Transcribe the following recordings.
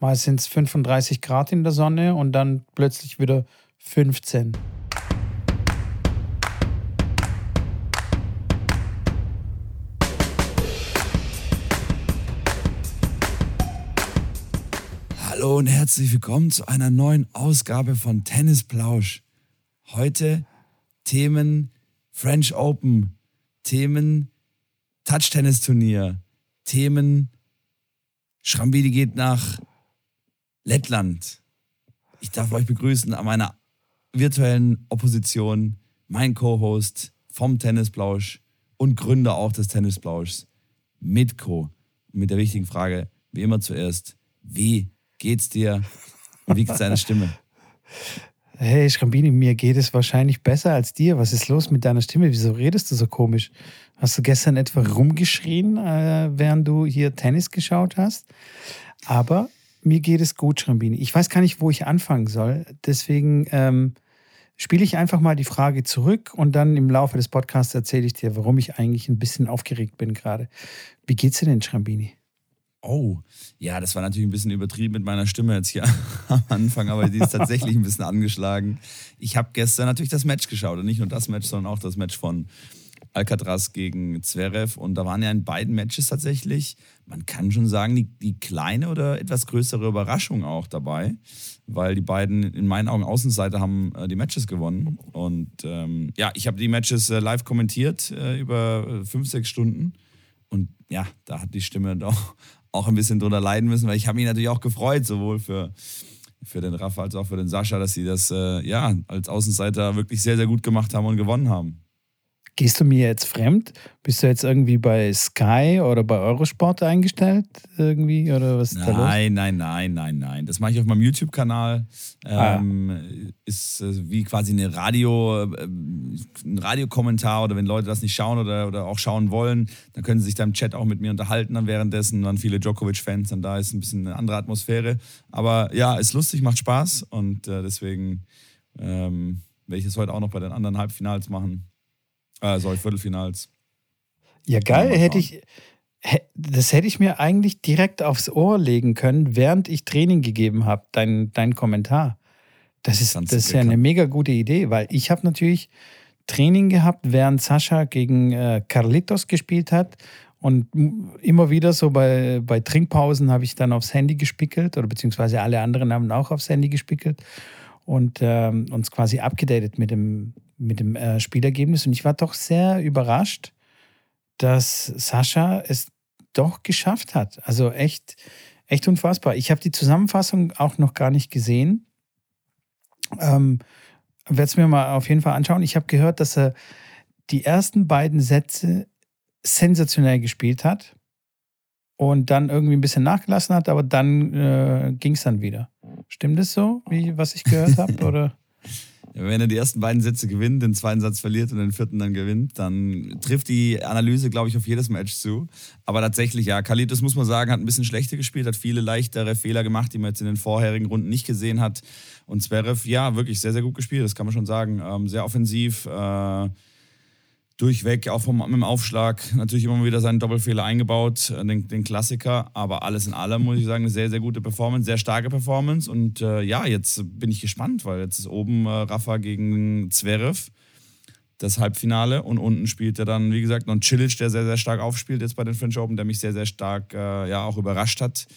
Mal sind es 35 Grad in der Sonne und dann plötzlich wieder 15. Hallo und herzlich willkommen zu einer neuen Ausgabe von Tennis Plausch. Heute Themen French Open, Themen Touch-Tennis-Turnier, Themen Schrambidi geht nach Lettland. Ich darf euch begrüßen an meiner virtuellen Opposition, mein Co-Host vom Tennisplausch und Gründer auch des Tennisplauschs, Mitko. Mit der wichtigen Frage, wie immer zuerst, wie geht's dir wie geht's deiner Stimme? Hey Schrambini, mir geht es wahrscheinlich besser als dir. Was ist los mit deiner Stimme? Wieso redest du so komisch? Hast du gestern etwa rumgeschrien, äh, während du hier Tennis geschaut hast? Aber mir geht es gut, Schrambini. Ich weiß gar nicht, wo ich anfangen soll. Deswegen ähm, spiele ich einfach mal die Frage zurück und dann im Laufe des Podcasts erzähle ich dir, warum ich eigentlich ein bisschen aufgeregt bin gerade. Wie geht's dir denn, Schrambini? Oh, ja, das war natürlich ein bisschen übertrieben mit meiner Stimme jetzt hier am Anfang, aber die ist tatsächlich ein bisschen angeschlagen. Ich habe gestern natürlich das Match geschaut und nicht nur das Match, sondern auch das Match von Alcatraz gegen Zverev. Und da waren ja in beiden Matches tatsächlich, man kann schon sagen, die, die kleine oder etwas größere Überraschung auch dabei, weil die beiden in meinen Augen Außenseiter haben äh, die Matches gewonnen. Und ähm, ja, ich habe die Matches äh, live kommentiert äh, über äh, fünf, sechs Stunden. Und ja, da hat die Stimme doch auch ein bisschen drunter leiden müssen, weil ich habe mich natürlich auch gefreut, sowohl für für den Rafa als auch für den Sascha, dass sie das äh, ja als Außenseiter wirklich sehr, sehr gut gemacht haben und gewonnen haben. Gehst du mir jetzt fremd? Bist du jetzt irgendwie bei Sky oder bei Eurosport eingestellt irgendwie oder was ist nein, da los? Nein, nein, nein, nein. Das mache ich auf meinem YouTube-Kanal. Ähm, ah. Ist äh, wie quasi eine Radio, äh, ein Radiokommentar oder wenn Leute das nicht schauen oder, oder auch schauen wollen, dann können sie sich da im Chat auch mit mir unterhalten. Dann währenddessen waren viele Djokovic-Fans, dann da ist ein bisschen eine andere Atmosphäre. Aber ja, ist lustig, macht Spaß und äh, deswegen ähm, werde ich es heute auch noch bei den anderen Halbfinals machen. Äh, sorry, Viertelfinals. Ja, geil. Hätte ich, das hätte ich mir eigentlich direkt aufs Ohr legen können, während ich Training gegeben habe, dein, dein Kommentar. Das ist, das ist ja eine mega gute Idee, weil ich habe natürlich Training gehabt, während Sascha gegen äh, Carlitos gespielt hat. Und immer wieder so bei, bei Trinkpausen habe ich dann aufs Handy gespickelt oder beziehungsweise alle anderen haben auch aufs Handy gespickelt und ähm, uns quasi abgedatet mit dem, mit dem äh, Spielergebnis. Und ich war doch sehr überrascht, dass Sascha es doch geschafft hat. Also echt, echt unfassbar. Ich habe die Zusammenfassung auch noch gar nicht gesehen. Ähm, Werde es mir mal auf jeden Fall anschauen. Ich habe gehört, dass er die ersten beiden Sätze sensationell gespielt hat und dann irgendwie ein bisschen nachgelassen hat, aber dann äh, ging es dann wieder. Stimmt das so, wie was ich gehört habe? Oder? Wenn er die ersten beiden Sätze gewinnt, den zweiten Satz verliert und den vierten dann gewinnt, dann trifft die Analyse, glaube ich, auf jedes Match zu. Aber tatsächlich, ja, Kalitos muss man sagen, hat ein bisschen schlechter gespielt, hat viele leichtere Fehler gemacht, die man jetzt in den vorherigen Runden nicht gesehen hat. Und Zverev, ja, wirklich sehr, sehr gut gespielt, das kann man schon sagen. Ähm, sehr offensiv. Äh, durchweg, auch vom, mit dem Aufschlag, natürlich immer wieder seinen Doppelfehler eingebaut, äh, den, den, Klassiker, aber alles in allem muss ich sagen, eine sehr, sehr gute Performance, sehr starke Performance. Und äh, ja, jetzt bin ich gespannt, weil jetzt ist oben äh, Rafa gegen Zverev, das Halbfinale. Und unten spielt er dann, wie gesagt, noch Cilic, der sehr, sehr stark aufspielt jetzt bei den French Open, der mich sehr, sehr stark äh, ja auch überrascht hat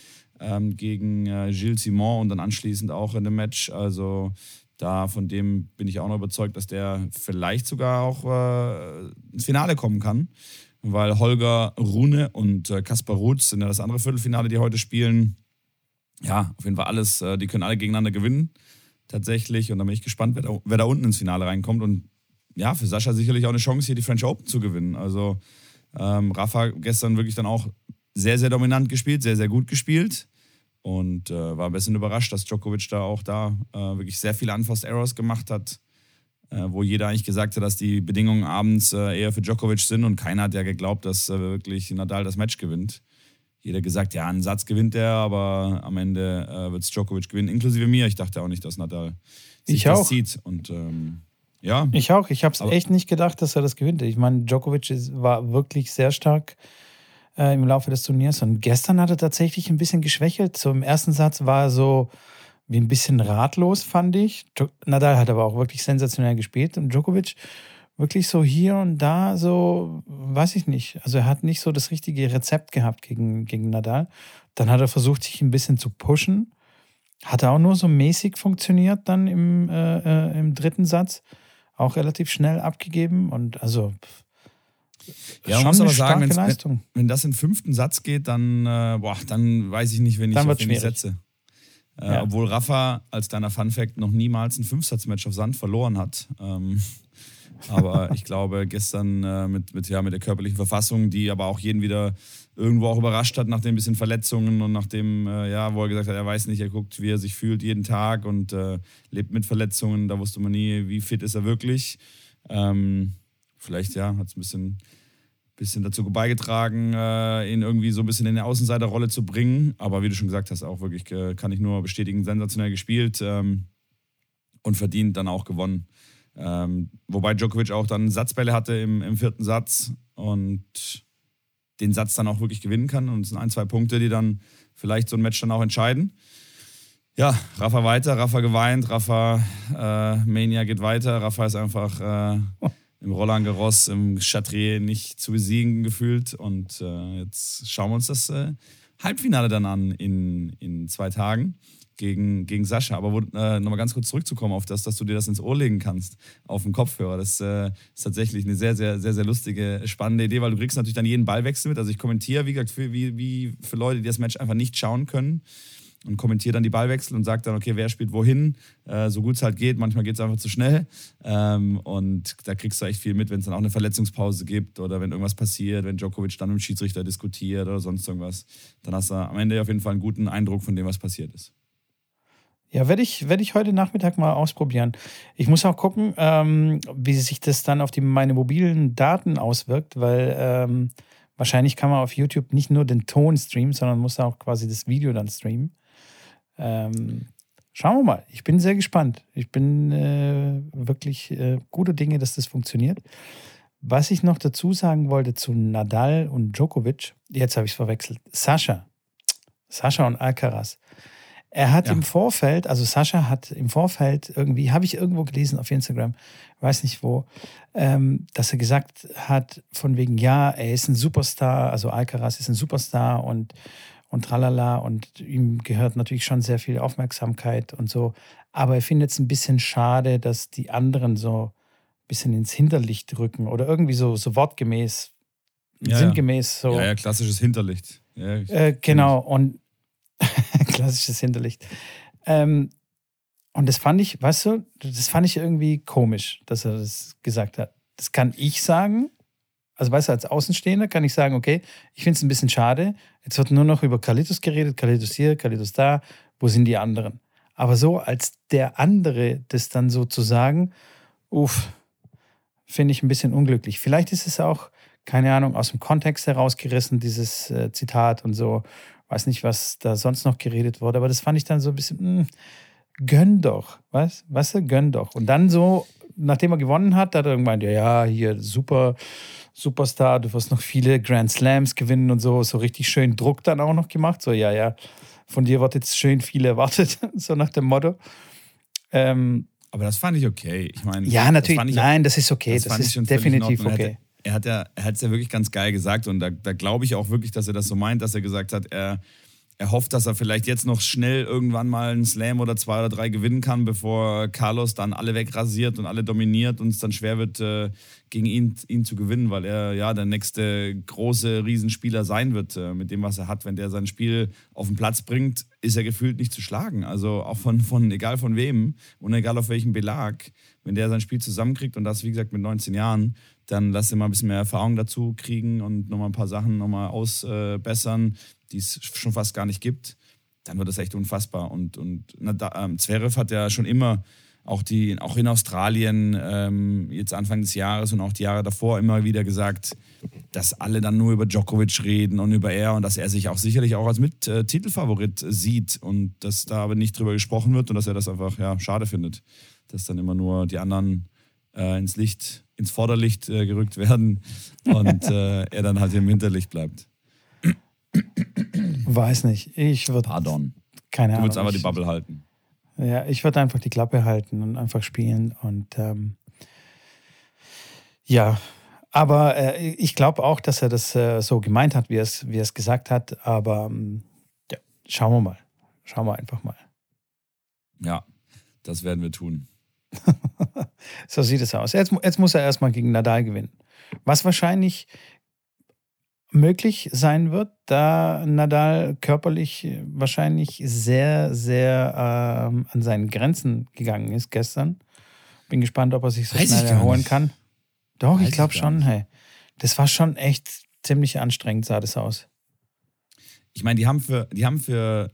ähm, gegen äh, Gilles Simon und dann anschließend auch in dem Match, also da von dem bin ich auch noch überzeugt, dass der vielleicht sogar auch äh, ins Finale kommen kann. Weil Holger Rune und äh, Kaspar Ruth sind ja das andere Viertelfinale, die heute spielen. Ja, auf jeden Fall alles, äh, die können alle gegeneinander gewinnen. Tatsächlich. Und da bin ich gespannt, wer da, wer da unten ins Finale reinkommt. Und ja, für Sascha sicherlich auch eine Chance, hier die French Open zu gewinnen. Also ähm, Rafa gestern wirklich dann auch sehr, sehr dominant gespielt, sehr, sehr gut gespielt. Und äh, war ein bisschen überrascht, dass Djokovic da auch da äh, wirklich sehr viele Unforced Errors gemacht hat, äh, wo jeder eigentlich gesagt hat, dass die Bedingungen abends äh, eher für Djokovic sind und keiner hat ja geglaubt, dass äh, wirklich Nadal das Match gewinnt. Jeder gesagt, ja, einen Satz gewinnt er, aber am Ende äh, wird es Djokovic gewinnen, inklusive mir. Ich dachte auch nicht, dass Nadal sich ich das auch. zieht. Und ähm, ja. Ich auch. Ich habe es echt nicht gedacht, dass er das gewinnt. Ich meine, Djokovic war wirklich sehr stark äh, im Laufe des Turniers. Und gestern hat er tatsächlich ein bisschen geschwächelt. So im ersten Satz war er so wie ein bisschen ratlos, fand ich. Nadal hat aber auch wirklich sensationell gespielt und Djokovic wirklich so hier und da so, weiß ich nicht. Also er hat nicht so das richtige Rezept gehabt gegen, gegen Nadal. Dann hat er versucht, sich ein bisschen zu pushen. Hat auch nur so mäßig funktioniert dann im, äh, äh, im dritten Satz. Auch relativ schnell abgegeben. Und also ja, man muss aber sagen, wenn, wenn das in den fünften Satz geht, dann, äh, boah, dann weiß ich nicht, wenn ich, dann auf wen ich setze. Äh, ja. Obwohl Rafa als deiner Fun Fact noch niemals ein Fünfsatzmatch auf Sand verloren hat. Ähm, aber ich glaube, gestern äh, mit, mit, ja, mit der körperlichen Verfassung, die aber auch jeden wieder irgendwo auch überrascht hat nach den bisschen Verletzungen und nachdem, äh, ja, wo er gesagt hat, er weiß nicht, er guckt, wie er sich fühlt jeden Tag und äh, lebt mit Verletzungen. Da wusste man nie, wie fit ist er wirklich. Ähm, vielleicht, ja, hat es ein bisschen bisschen dazu beigetragen, äh, ihn irgendwie so ein bisschen in eine Außenseiterrolle zu bringen. Aber wie du schon gesagt hast, auch wirklich, äh, kann ich nur bestätigen, sensationell gespielt ähm, und verdient dann auch gewonnen. Ähm, wobei Djokovic auch dann Satzbälle hatte im, im vierten Satz und den Satz dann auch wirklich gewinnen kann. Und es sind ein, zwei Punkte, die dann vielleicht so ein Match dann auch entscheiden. Ja, Rafa weiter, Rafa geweint, Rafa äh, Mania geht weiter. Rafa ist einfach äh, im Roland Garros, im Chatrier nicht zu besiegen gefühlt. Und äh, jetzt schauen wir uns das äh, Halbfinale dann an in, in zwei Tagen gegen, gegen Sascha. Aber äh, nochmal ganz kurz zurückzukommen auf das, dass du dir das ins Ohr legen kannst, auf dem Kopfhörer. Das äh, ist tatsächlich eine sehr, sehr, sehr, sehr lustige, spannende Idee, weil du kriegst natürlich dann jeden Ballwechsel mit. Also ich kommentiere, wie gesagt, für, wie, wie für Leute, die das Match einfach nicht schauen können und kommentiere dann die Ballwechsel und sage dann, okay, wer spielt wohin, äh, so gut es halt geht. Manchmal geht es einfach zu schnell. Ähm, und da kriegst du echt viel mit, wenn es dann auch eine Verletzungspause gibt oder wenn irgendwas passiert, wenn Djokovic dann mit dem Schiedsrichter diskutiert oder sonst irgendwas. Dann hast du am Ende auf jeden Fall einen guten Eindruck von dem, was passiert ist. Ja, werde ich, werd ich heute Nachmittag mal ausprobieren. Ich muss auch gucken, ähm, wie sich das dann auf die, meine mobilen Daten auswirkt, weil ähm, wahrscheinlich kann man auf YouTube nicht nur den Ton streamen, sondern muss auch quasi das Video dann streamen. Ähm, schauen wir mal. Ich bin sehr gespannt. Ich bin äh, wirklich äh, gute Dinge, dass das funktioniert. Was ich noch dazu sagen wollte zu Nadal und Djokovic, jetzt habe ich es verwechselt. Sascha. Sascha und Alcaraz. Er hat ja. im Vorfeld, also Sascha hat im Vorfeld irgendwie, habe ich irgendwo gelesen auf Instagram, weiß nicht wo, ähm, dass er gesagt hat, von wegen, ja, er ist ein Superstar, also Alcaraz ist ein Superstar und und tralala und ihm gehört natürlich schon sehr viel Aufmerksamkeit und so. Aber er findet es ein bisschen schade, dass die anderen so ein bisschen ins Hinterlicht rücken oder irgendwie so, so wortgemäß, ja, sinngemäß so. Ja, ja, klassisches Hinterlicht. Ja, äh, genau, und klassisches Hinterlicht. Ähm, und das fand ich, weißt du, das fand ich irgendwie komisch, dass er das gesagt hat. Das kann ich sagen, also weißt du, als Außenstehender kann ich sagen, okay, ich finde es ein bisschen schade. Jetzt wird nur noch über Kalitus geredet, Kalitus hier, Kalitus da. Wo sind die anderen? Aber so als der andere das dann so zu sagen, uff, finde ich ein bisschen unglücklich. Vielleicht ist es auch, keine Ahnung, aus dem Kontext herausgerissen, dieses äh, Zitat und so. Weiß nicht, was da sonst noch geredet wurde, aber das fand ich dann so ein bisschen, mh, hm, gönn doch, was? Weißt du, gönn doch. Und dann so, nachdem er gewonnen hat, hat er gemeint, ja, ja, hier super, Superstar, du wirst noch viele Grand Slams gewinnen und so, so richtig schön Druck dann auch noch gemacht. So, ja, ja, von dir wird jetzt schön viel erwartet, so nach dem Motto. Ähm, aber das fand ich okay. Ich meine, ja, natürlich. Das nein, das ist okay. Das, das ist definitiv okay. Er hat, ja, er hat es ja wirklich ganz geil gesagt und da, da glaube ich auch wirklich, dass er das so meint, dass er gesagt hat, er er hofft, dass er vielleicht jetzt noch schnell irgendwann mal einen Slam oder zwei oder drei gewinnen kann, bevor Carlos dann alle wegrasiert und alle dominiert und es dann schwer wird, äh, gegen ihn, ihn zu gewinnen, weil er ja der nächste große Riesenspieler sein wird äh, mit dem, was er hat. Wenn der sein Spiel auf den Platz bringt, ist er gefühlt nicht zu schlagen. Also auch von, von egal von wem und egal auf welchem Belag. Wenn der sein Spiel zusammenkriegt und das, wie gesagt, mit 19 Jahren, dann lass ihn mal ein bisschen mehr Erfahrung dazu kriegen und nochmal ein paar Sachen nochmal ausbessern. Die es schon fast gar nicht gibt, dann wird das echt unfassbar. Und, und na, da, ähm, Zverev hat ja schon immer, auch, die, auch in Australien, ähm, jetzt Anfang des Jahres und auch die Jahre davor immer wieder gesagt, dass alle dann nur über Djokovic reden und über er und dass er sich auch sicherlich auch als Mit-Titelfavorit äh, sieht und dass da aber nicht drüber gesprochen wird und dass er das einfach ja, schade findet, dass dann immer nur die anderen äh, ins Licht, ins Vorderlicht äh, gerückt werden und äh, er dann halt im Hinterlicht bleibt. Weiß nicht. Ich würde. Pardon. Keine Ahnung. Du würdest einfach die Bubble halten. Ja, ich würde einfach die Klappe halten und einfach spielen. Und ähm, ja, aber äh, ich glaube auch, dass er das äh, so gemeint hat, wie er es wie er es gesagt hat. Aber ähm, ja, schauen wir mal. Schauen wir einfach mal. Ja, das werden wir tun. so sieht es aus. Jetzt, jetzt muss er erstmal gegen Nadal gewinnen. Was wahrscheinlich möglich sein wird, da Nadal körperlich wahrscheinlich sehr, sehr ähm, an seinen Grenzen gegangen ist gestern. Bin gespannt, ob er sich so Weiß schnell erholen kann. Doch, Weiß ich glaube schon. Hey, das war schon echt ziemlich anstrengend, sah das aus. Ich meine, die haben für, die haben für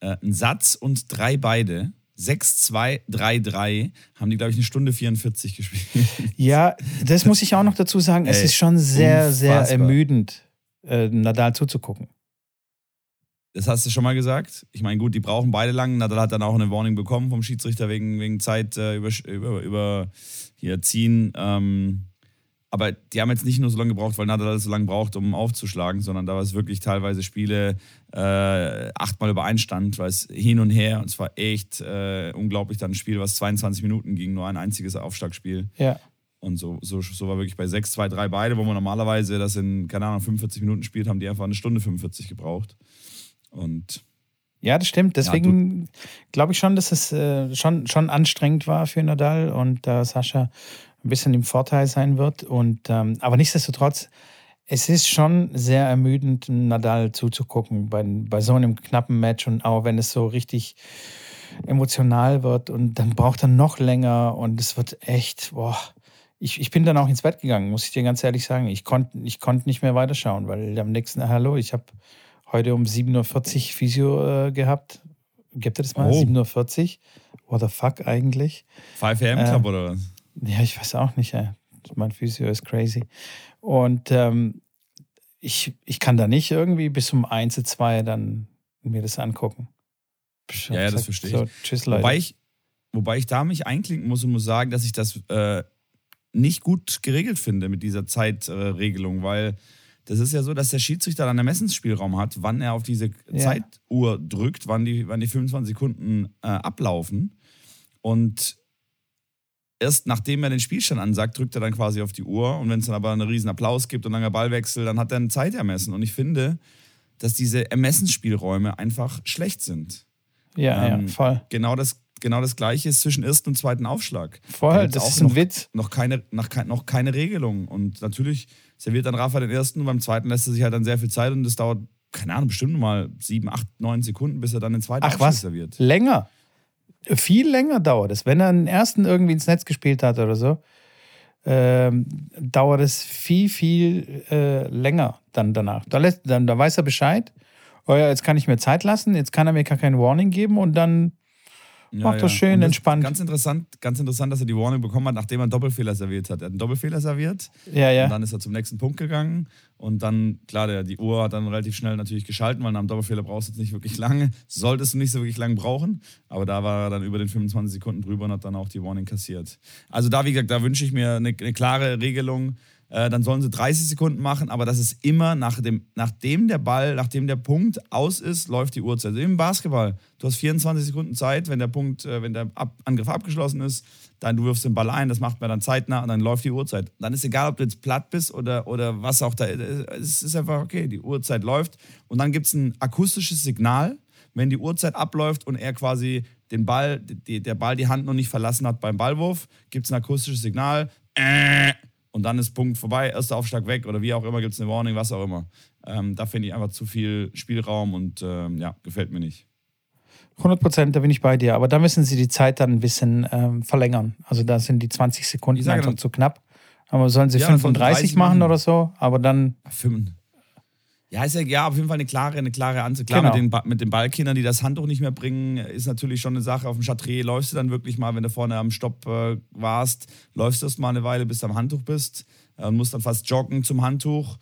äh, einen Satz und drei beide 6, 2, 3, 3 haben die, glaube ich, eine Stunde 44 gespielt. Ja, das muss ich auch noch dazu sagen. Es Ey, ist schon sehr, unfassbar. sehr ermüdend, äh, Nadal zuzugucken. Das hast du schon mal gesagt. Ich meine, gut, die brauchen beide lang. Nadal hat dann auch eine Warning bekommen vom Schiedsrichter wegen, wegen Zeit äh, über, über, über hier ziehen. Ähm, aber die haben jetzt nicht nur so lange gebraucht, weil Nadal so lange braucht, um aufzuschlagen, sondern da war es wirklich teilweise Spiele äh, achtmal übereinstand, weil es hin und her und es war echt äh, unglaublich dann ein Spiel, was 22 Minuten ging, nur ein einziges Aufschlagspiel. Ja. Und so, so, so war wirklich bei 6, 2, 3 beide, wo man normalerweise das in, keine Ahnung, 45 Minuten spielt, haben die einfach eine Stunde 45 gebraucht. Und ja, das stimmt. Deswegen ja, glaube ich schon, dass es äh, schon, schon anstrengend war für Nadal und äh, Sascha ein bisschen im Vorteil sein wird. Und, ähm, aber nichtsdestotrotz, es ist schon sehr ermüdend, Nadal zuzugucken bei, bei so einem knappen Match und auch wenn es so richtig emotional wird und dann braucht er noch länger und es wird echt, boah. Ich, ich bin dann auch ins Bett gegangen, muss ich dir ganz ehrlich sagen. Ich konnte ich konnt nicht mehr weiterschauen, weil am nächsten, hallo, ich habe heute um 7.40 Uhr Physio äh, gehabt. Gibt es das mal? Oh. 7.40 Uhr? What the fuck eigentlich? 5 AM Club äh, oder was? Ja, ich weiß auch nicht. Ey. Mein Physio ist crazy. Und ähm, ich, ich kann da nicht irgendwie bis um 1, 2 dann mir das angucken. Psch, ja, ja, das verstehe ich. So, tschüss, Leute. Wobei ich. Wobei ich da mich einklinken muss und muss sagen, dass ich das äh, nicht gut geregelt finde mit dieser Zeitregelung, äh, weil das ist ja so, dass der Schiedsrichter dann Ermessensspielraum hat, wann er auf diese ja. Zeituhr drückt, wann die, wann die 25 Sekunden äh, ablaufen. Und erst nachdem er den Spielstand ansagt, drückt er dann quasi auf die Uhr. Und wenn es dann aber einen riesen Applaus gibt und langer Ballwechsel, dann hat er eine Zeit ermessen. Und ich finde, dass diese Ermessensspielräume einfach schlecht sind. Ja, ähm, ja, voll. Genau das, genau das Gleiche ist zwischen ersten und zweiten Aufschlag. Voll, das ist ein noch, Witz. Noch keine, noch, noch keine Regelung. Und natürlich serviert dann Rafa den ersten und beim zweiten lässt er sich halt dann sehr viel Zeit und das dauert, keine Ahnung, bestimmt mal sieben, acht, neun Sekunden, bis er dann den zweiten Ach, Aufschlag was? serviert. Länger? Viel länger dauert es. Wenn er einen ersten irgendwie ins Netz gespielt hat oder so, ähm, dauert es viel, viel äh, länger dann danach. Da, lässt, dann, da weiß er Bescheid. Oh ja, jetzt kann ich mir Zeit lassen, jetzt kann er mir gar kein Warning geben und dann ja, Macht das ja. schön, das entspannt. Ganz interessant, ganz interessant, dass er die Warning bekommen hat, nachdem er einen Doppelfehler serviert hat. Er hat einen Doppelfehler serviert. Ja, ja. Und dann ist er zum nächsten Punkt gegangen. Und dann, klar, der, die Uhr hat dann relativ schnell natürlich geschalten, weil nach einem Doppelfehler brauchst du jetzt nicht wirklich lange. Solltest du nicht so wirklich lange brauchen. Aber da war er dann über den 25 Sekunden drüber und hat dann auch die Warning kassiert. Also da, wie gesagt, da wünsche ich mir eine, eine klare Regelung äh, dann sollen sie 30 Sekunden machen, aber das ist immer nach dem, nachdem der Ball, nachdem der Punkt aus ist, läuft die Uhrzeit. Also Im Basketball, du hast 24 Sekunden Zeit, wenn der Punkt, äh, wenn der Ab Angriff abgeschlossen ist, dann du wirfst den Ball ein, das macht man dann zeitnah und dann läuft die Uhrzeit. Dann ist egal, ob du jetzt platt bist oder, oder was auch da ist. Es ist einfach okay, die Uhrzeit läuft und dann gibt es ein akustisches Signal, wenn die Uhrzeit abläuft und er quasi den Ball, die, der Ball die Hand noch nicht verlassen hat beim Ballwurf, gibt es ein akustisches Signal. Äh, und dann ist Punkt vorbei, erster Aufschlag weg oder wie auch immer, gibt es eine Warning, was auch immer. Ähm, da finde ich einfach zu viel Spielraum und ähm, ja, gefällt mir nicht. 100 Prozent, da bin ich bei dir. Aber da müssen sie die Zeit dann ein bisschen ähm, verlängern. Also da sind die 20 Sekunden einfach dann, zu knapp. Aber sollen sie ja, 35 machen oder so? Aber dann. 5, ja, ist ja, ja auf jeden Fall eine klare, eine klare Ansicht. Klar, genau. mit, den, mit den Ballkindern, die das Handtuch nicht mehr bringen, ist natürlich schon eine Sache. Auf dem Chatrier läufst du dann wirklich mal, wenn du vorne am Stopp äh, warst, läufst du erst mal eine Weile, bis du am Handtuch bist äh, und musst dann fast joggen zum Handtuch.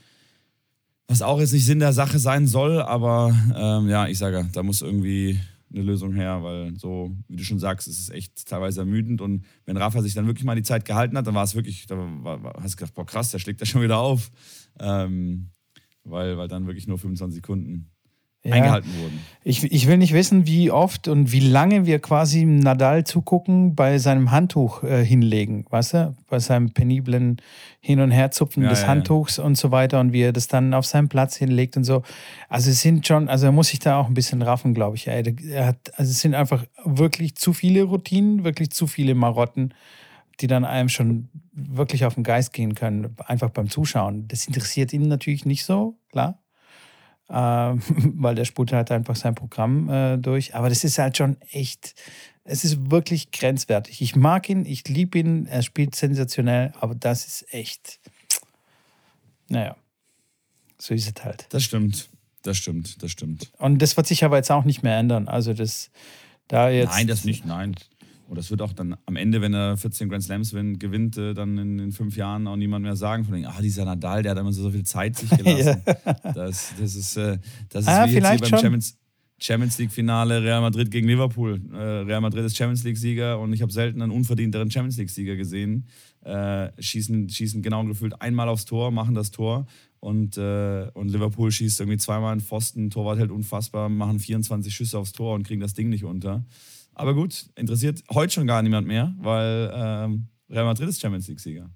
Was auch jetzt nicht Sinn der Sache sein soll, aber ähm, ja, ich sage, da muss irgendwie eine Lösung her, weil so, wie du schon sagst, ist es echt teilweise ermüdend. Und wenn Rafa sich dann wirklich mal die Zeit gehalten hat, dann war es wirklich, da war, war, hast du gedacht, boah, krass, der schlägt da schon wieder auf. Ähm, weil, weil dann wirklich nur 25 Sekunden ja. eingehalten wurden. Ich, ich will nicht wissen, wie oft und wie lange wir quasi Nadal zugucken bei seinem Handtuch äh, hinlegen, weißt du? Bei seinem peniblen Hin- und Herzupfen ja, des ja, Handtuchs und so weiter und wie er das dann auf seinen Platz hinlegt und so. Also es sind schon, also er muss sich da auch ein bisschen raffen, glaube ich. Er hat, also es sind einfach wirklich zu viele Routinen, wirklich zu viele Marotten, die dann einem schon wirklich auf den Geist gehen können, einfach beim Zuschauen. Das interessiert ihn natürlich nicht so, klar äh, weil der spult halt einfach sein Programm äh, durch. Aber das ist halt schon echt, es ist wirklich grenzwertig. Ich mag ihn, ich liebe ihn, er spielt sensationell, aber das ist echt, naja, so ist es halt. Das stimmt, das stimmt, das stimmt. Und das wird sich aber jetzt auch nicht mehr ändern. Also das, da jetzt. Nein, das nicht, nein. Und das wird auch dann am Ende, wenn er 14 Grand Slams gewinnt, äh, dann in, in, fünf Jahren auch niemand mehr sagen von ah, dieser Nadal, der hat immer so, so viel Zeit sich gelassen. ja. das, das ist, äh, das ist ah, wie jetzt hier beim Champions, Champions League-Finale Real Madrid gegen Liverpool. Äh, Real Madrid ist Champions League-Sieger und ich habe selten einen unverdienteren Champions League-Sieger gesehen. Äh, schießen, schießen genau gefühlt einmal aufs Tor, machen das Tor und, äh, und Liverpool schießt irgendwie zweimal in Pfosten, Torwart hält unfassbar, machen 24 Schüsse aufs Tor und kriegen das Ding nicht unter. Aber gut, interessiert heute schon gar niemand mehr, weil ähm, Real Madrid ist Champions League-Sieger.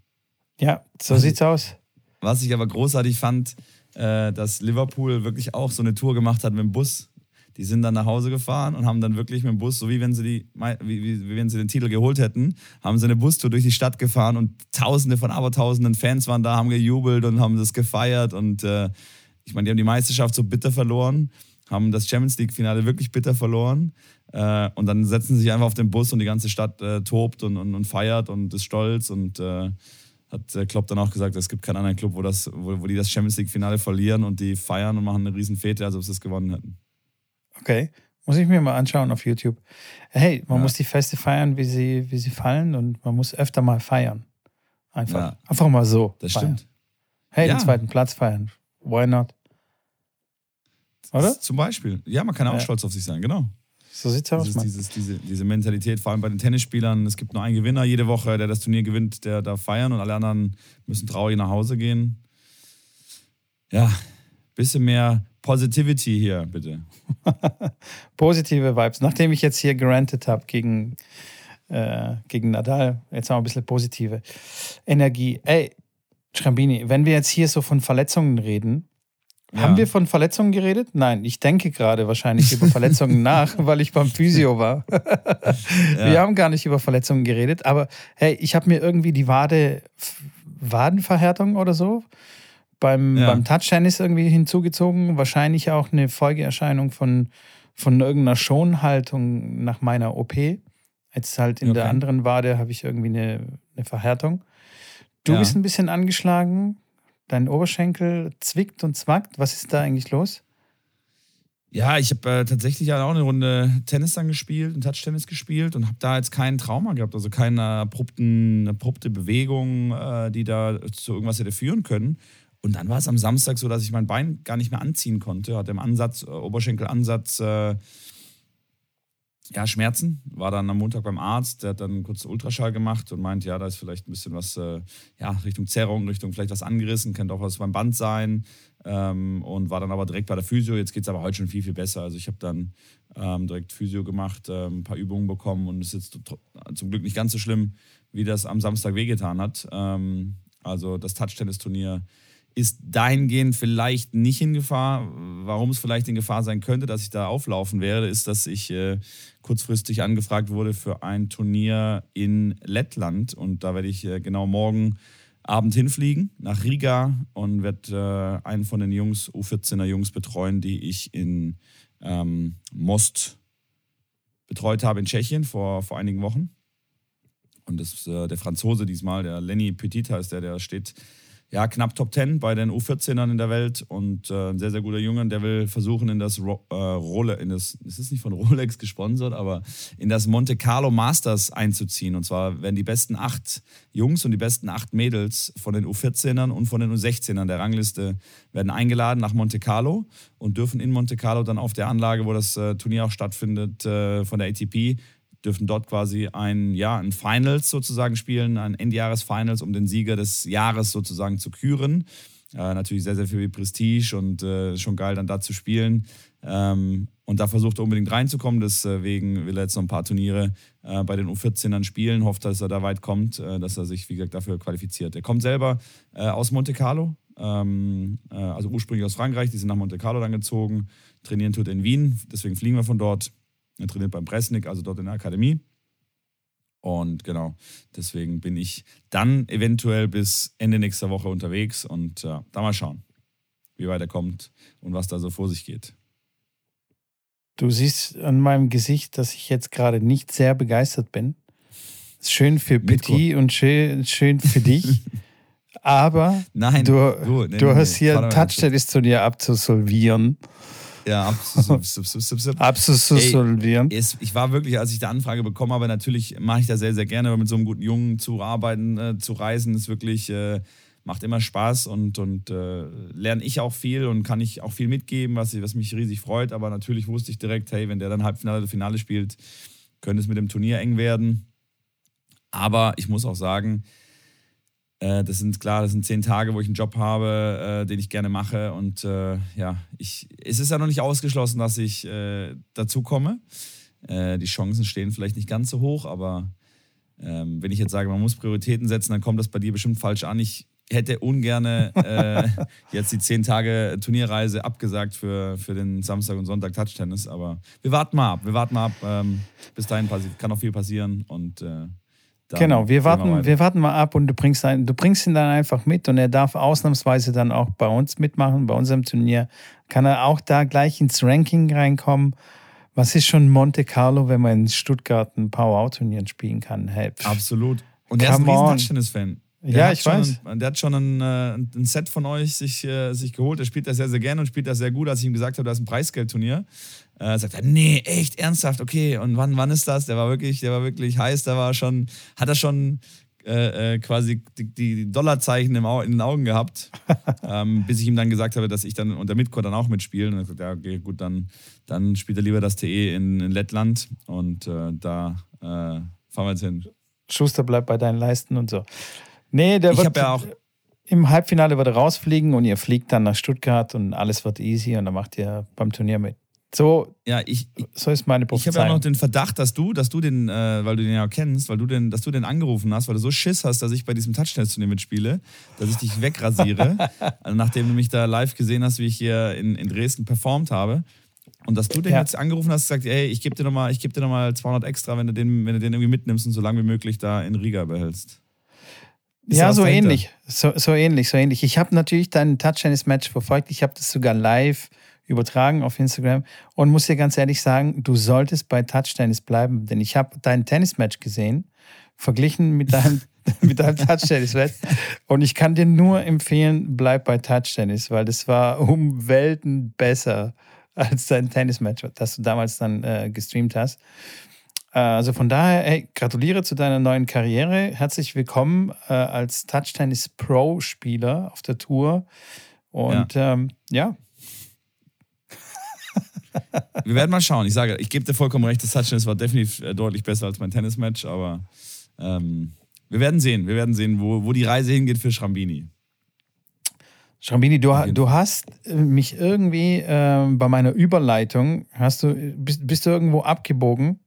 Ja, so sieht's aus. Was ich aber großartig fand, äh, dass Liverpool wirklich auch so eine Tour gemacht hat mit dem Bus. Die sind dann nach Hause gefahren und haben dann wirklich mit dem Bus, so wie wenn sie, die, wie, wie, wie wenn sie den Titel geholt hätten, haben sie eine Bustour durch die Stadt gefahren und Tausende von Abertausenden Fans waren da, haben gejubelt und haben das gefeiert. Und äh, ich meine, die haben die Meisterschaft so bitter verloren, haben das Champions League-Finale wirklich bitter verloren. Äh, und dann setzen sie sich einfach auf den Bus und die ganze Stadt äh, tobt und, und, und, feiert und ist stolz. Und äh, hat äh, Klopp dann auch gesagt, es gibt keinen anderen Club, wo, das, wo, wo die das Champions League-Finale verlieren und die feiern und machen eine riesen Fete, als ob sie es gewonnen hätten. Okay. Muss ich mir mal anschauen auf YouTube. Hey, man ja. muss die Feste feiern, wie sie, wie sie fallen und man muss öfter mal feiern. Einfach, ja. einfach mal so. Das feiern. stimmt. Hey, ja. den zweiten Platz feiern. Why not? Oder? Zum Beispiel. Ja, man kann auch stolz auf sich sein, genau. So sieht's aus, Mann. Dieses, diese, diese Mentalität, vor allem bei den Tennisspielern. Es gibt nur einen Gewinner jede Woche, der das Turnier gewinnt, der darf feiern und alle anderen müssen traurig nach Hause gehen. Ja, bisschen mehr Positivity hier, bitte. Positive Vibes. Nachdem ich jetzt hier gerantet habe gegen, äh, gegen Nadal, jetzt haben wir ein bisschen positive Energie. Ey, Schrambini, wenn wir jetzt hier so von Verletzungen reden, ja. Haben wir von Verletzungen geredet? Nein, ich denke gerade wahrscheinlich über Verletzungen nach, weil ich beim Physio war. ja. Wir haben gar nicht über Verletzungen geredet, aber hey, ich habe mir irgendwie die Wade, Wadenverhärtung oder so beim, ja. beim Touch-Tennis irgendwie hinzugezogen. Wahrscheinlich auch eine Folgeerscheinung von, von irgendeiner Schonhaltung nach meiner OP. Jetzt halt in okay. der anderen Wade habe ich irgendwie eine, eine Verhärtung. Du bist ein bisschen angeschlagen dein Oberschenkel zwickt und zwackt. Was ist da eigentlich los? Ja, ich habe äh, tatsächlich auch eine Runde Tennis dann gespielt, Touch-Tennis gespielt und habe da jetzt kein Trauma gehabt, also keine abrupten, abrupte Bewegung, äh, die da zu irgendwas hätte führen können. Und dann war es am Samstag so, dass ich mein Bein gar nicht mehr anziehen konnte, hatte im Ansatz, äh, Oberschenkelansatz äh, ja, Schmerzen. War dann am Montag beim Arzt, der hat dann kurz Ultraschall gemacht und meint, ja, da ist vielleicht ein bisschen was, äh, ja, Richtung Zerrung, Richtung vielleicht was angerissen, könnte auch was beim Band sein. Ähm, und war dann aber direkt bei der Physio. Jetzt geht es aber heute schon viel, viel besser. Also ich habe dann ähm, direkt Physio gemacht, äh, ein paar Übungen bekommen und es ist jetzt zum Glück nicht ganz so schlimm, wie das am Samstag wehgetan hat. Ähm, also das Touch-Tennis-Turnier ist dahingehend vielleicht nicht in Gefahr. Warum es vielleicht in Gefahr sein könnte, dass ich da auflaufen werde, ist, dass ich äh, kurzfristig angefragt wurde für ein Turnier in Lettland. Und da werde ich äh, genau morgen Abend hinfliegen nach Riga und werde äh, einen von den Jungs, U14er Jungs, betreuen, die ich in ähm, Most betreut habe in Tschechien vor, vor einigen Wochen. Und das ist äh, der Franzose diesmal, der Lenny Petit heißt der, der steht ja, knapp Top 10 bei den U14ern in der Welt und äh, ein sehr, sehr guter Junge. Der will versuchen, in das Ro äh, Rolex, in das, es ist nicht von Rolex gesponsert, aber in das Monte Carlo Masters einzuziehen. Und zwar werden die besten acht Jungs und die besten acht Mädels von den U14ern und von den U16ern der Rangliste werden eingeladen nach Monte Carlo und dürfen in Monte Carlo dann auf der Anlage, wo das äh, Turnier auch stattfindet, äh, von der ATP, dürfen dort quasi ein, ja, ein Finals sozusagen spielen, ein Endjahres-Finals, um den Sieger des Jahres sozusagen zu küren. Äh, natürlich sehr, sehr viel Prestige und äh, schon geil, dann da zu spielen. Ähm, und da versucht er unbedingt reinzukommen. Deswegen will er jetzt noch ein paar Turniere äh, bei den U14ern spielen. Hofft, dass er da weit kommt, äh, dass er sich, wie gesagt, dafür qualifiziert. Er kommt selber äh, aus Monte Carlo, ähm, äh, also ursprünglich aus Frankreich. Die sind nach Monte Carlo dann gezogen. Trainieren tut in Wien. Deswegen fliegen wir von dort. Er trainiert beim Presnik, also dort in der Akademie. Und genau, deswegen bin ich dann eventuell bis Ende nächster Woche unterwegs und äh, da mal schauen, wie weit er kommt und was da so vor sich geht. Du siehst an meinem Gesicht, dass ich jetzt gerade nicht sehr begeistert bin. Schön für Petit und schön, schön für dich. Aber Nein, du, du, nee, du hast nee, hier ein Touchdown-Turnier abzusolvieren. Ja, abzusolvieren. Ich war wirklich, als ich die Anfrage bekommen habe, natürlich mache ich das sehr, sehr gerne, aber mit so einem guten Jungen zu arbeiten, äh, zu reisen, ist wirklich, äh, macht immer Spaß und, und äh, lerne ich auch viel und kann ich auch viel mitgeben, was, was mich riesig freut. Aber natürlich wusste ich direkt, hey, wenn der dann Halbfinale Finale spielt, könnte es mit dem Turnier eng werden. Aber ich muss auch sagen, das sind klar, das sind zehn Tage, wo ich einen Job habe, äh, den ich gerne mache. Und äh, ja, ich, es ist ja noch nicht ausgeschlossen, dass ich äh, dazu komme. Äh, die Chancen stehen vielleicht nicht ganz so hoch, aber ähm, wenn ich jetzt sage, man muss Prioritäten setzen, dann kommt das bei dir bestimmt falsch an. Ich hätte ungern äh, jetzt die zehn Tage Turnierreise abgesagt für, für den Samstag und Sonntag Touch-Tennis, aber wir warten mal ab. Wir warten mal ab. Ähm, bis dahin kann noch viel passieren und äh, genau, wir warten, wir, wir, warten mal ab und du bringst, ein, du bringst ihn dann einfach mit und er darf ausnahmsweise dann auch bei uns mitmachen, bei unserem Turnier. Kann er auch da gleich ins Ranking reinkommen. Was ist schon Monte Carlo, wenn man in Stuttgart ein Power-Out-Turnier spielen kann? Hey, Absolut. Und er ist ein riesen Ja, ich weiß. Einen, der hat schon ein, äh, ein, Set von euch sich, äh, sich geholt. Er spielt das sehr, sehr gerne und spielt das sehr gut. Als ich ihm gesagt habe, da ist ein Preisgeldturnier, äh, sagt er, nee, echt, ernsthaft, okay. Und wann, wann ist das? Der war wirklich, der war wirklich heiß. Der war schon, hat er schon äh, äh quasi die, die Dollarzeichen im Au in den Augen gehabt, ähm, bis ich ihm dann gesagt habe, dass ich dann unter Midcore dann auch mitspiele. Und er sagt, ja, okay, gut, dann, dann spielt er lieber das TE in, in Lettland und da fahren wir jetzt hin. Schuster bleibt bei deinen Leisten und so. Nee, der ich wird ja auch im Halbfinale wird er rausfliegen und ihr fliegt dann nach Stuttgart und alles wird easy und dann macht ihr beim Turnier mit. So, ja, ich, so ist meine Prophezeiung. Ich habe ja auch noch den Verdacht, dass du, dass du den, äh, weil du den ja kennst, weil du den, dass du den angerufen hast, weil du so Schiss hast, dass ich bei diesem Touchdown-Turnier mitspiele, dass ich dich wegrasiere, also nachdem du mich da live gesehen hast, wie ich hier in, in Dresden performt habe. Und dass du den ja. jetzt angerufen hast und gesagt, ey, ich gebe dir nochmal geb dir noch 200 extra, wenn du, den, wenn du den irgendwie mitnimmst und so lange wie möglich da in Riga behältst. Ist ja, so dahinter? ähnlich. So, so ähnlich, so ähnlich. Ich habe natürlich dein Touch-Tennis-Match verfolgt. Ich habe das sogar live übertragen auf Instagram und muss dir ganz ehrlich sagen, du solltest bei Touch-Tennis bleiben, denn ich habe dein Tennis-Match gesehen, verglichen mit deinem, mit deinem Touch-Tennis-Match und ich kann dir nur empfehlen, bleib bei Touch-Tennis, weil das war um Welten besser als dein Tennis-Match, das du damals dann äh, gestreamt hast. Äh, also von daher, hey, gratuliere zu deiner neuen Karriere. Herzlich willkommen äh, als Touch Tennis Pro Spieler auf der Tour. Und ja. Ähm, ja. Wir werden mal schauen. Ich sage, ich gebe dir vollkommen recht, das Touch Tennis war definitiv äh, deutlich besser als mein Tennismatch, aber ähm, wir werden sehen. Wir werden sehen, wo, wo die Reise hingeht für Schrambini. Schrambini, du, du hast äh, mich irgendwie äh, bei meiner Überleitung, hast du, bist, bist du irgendwo abgebogen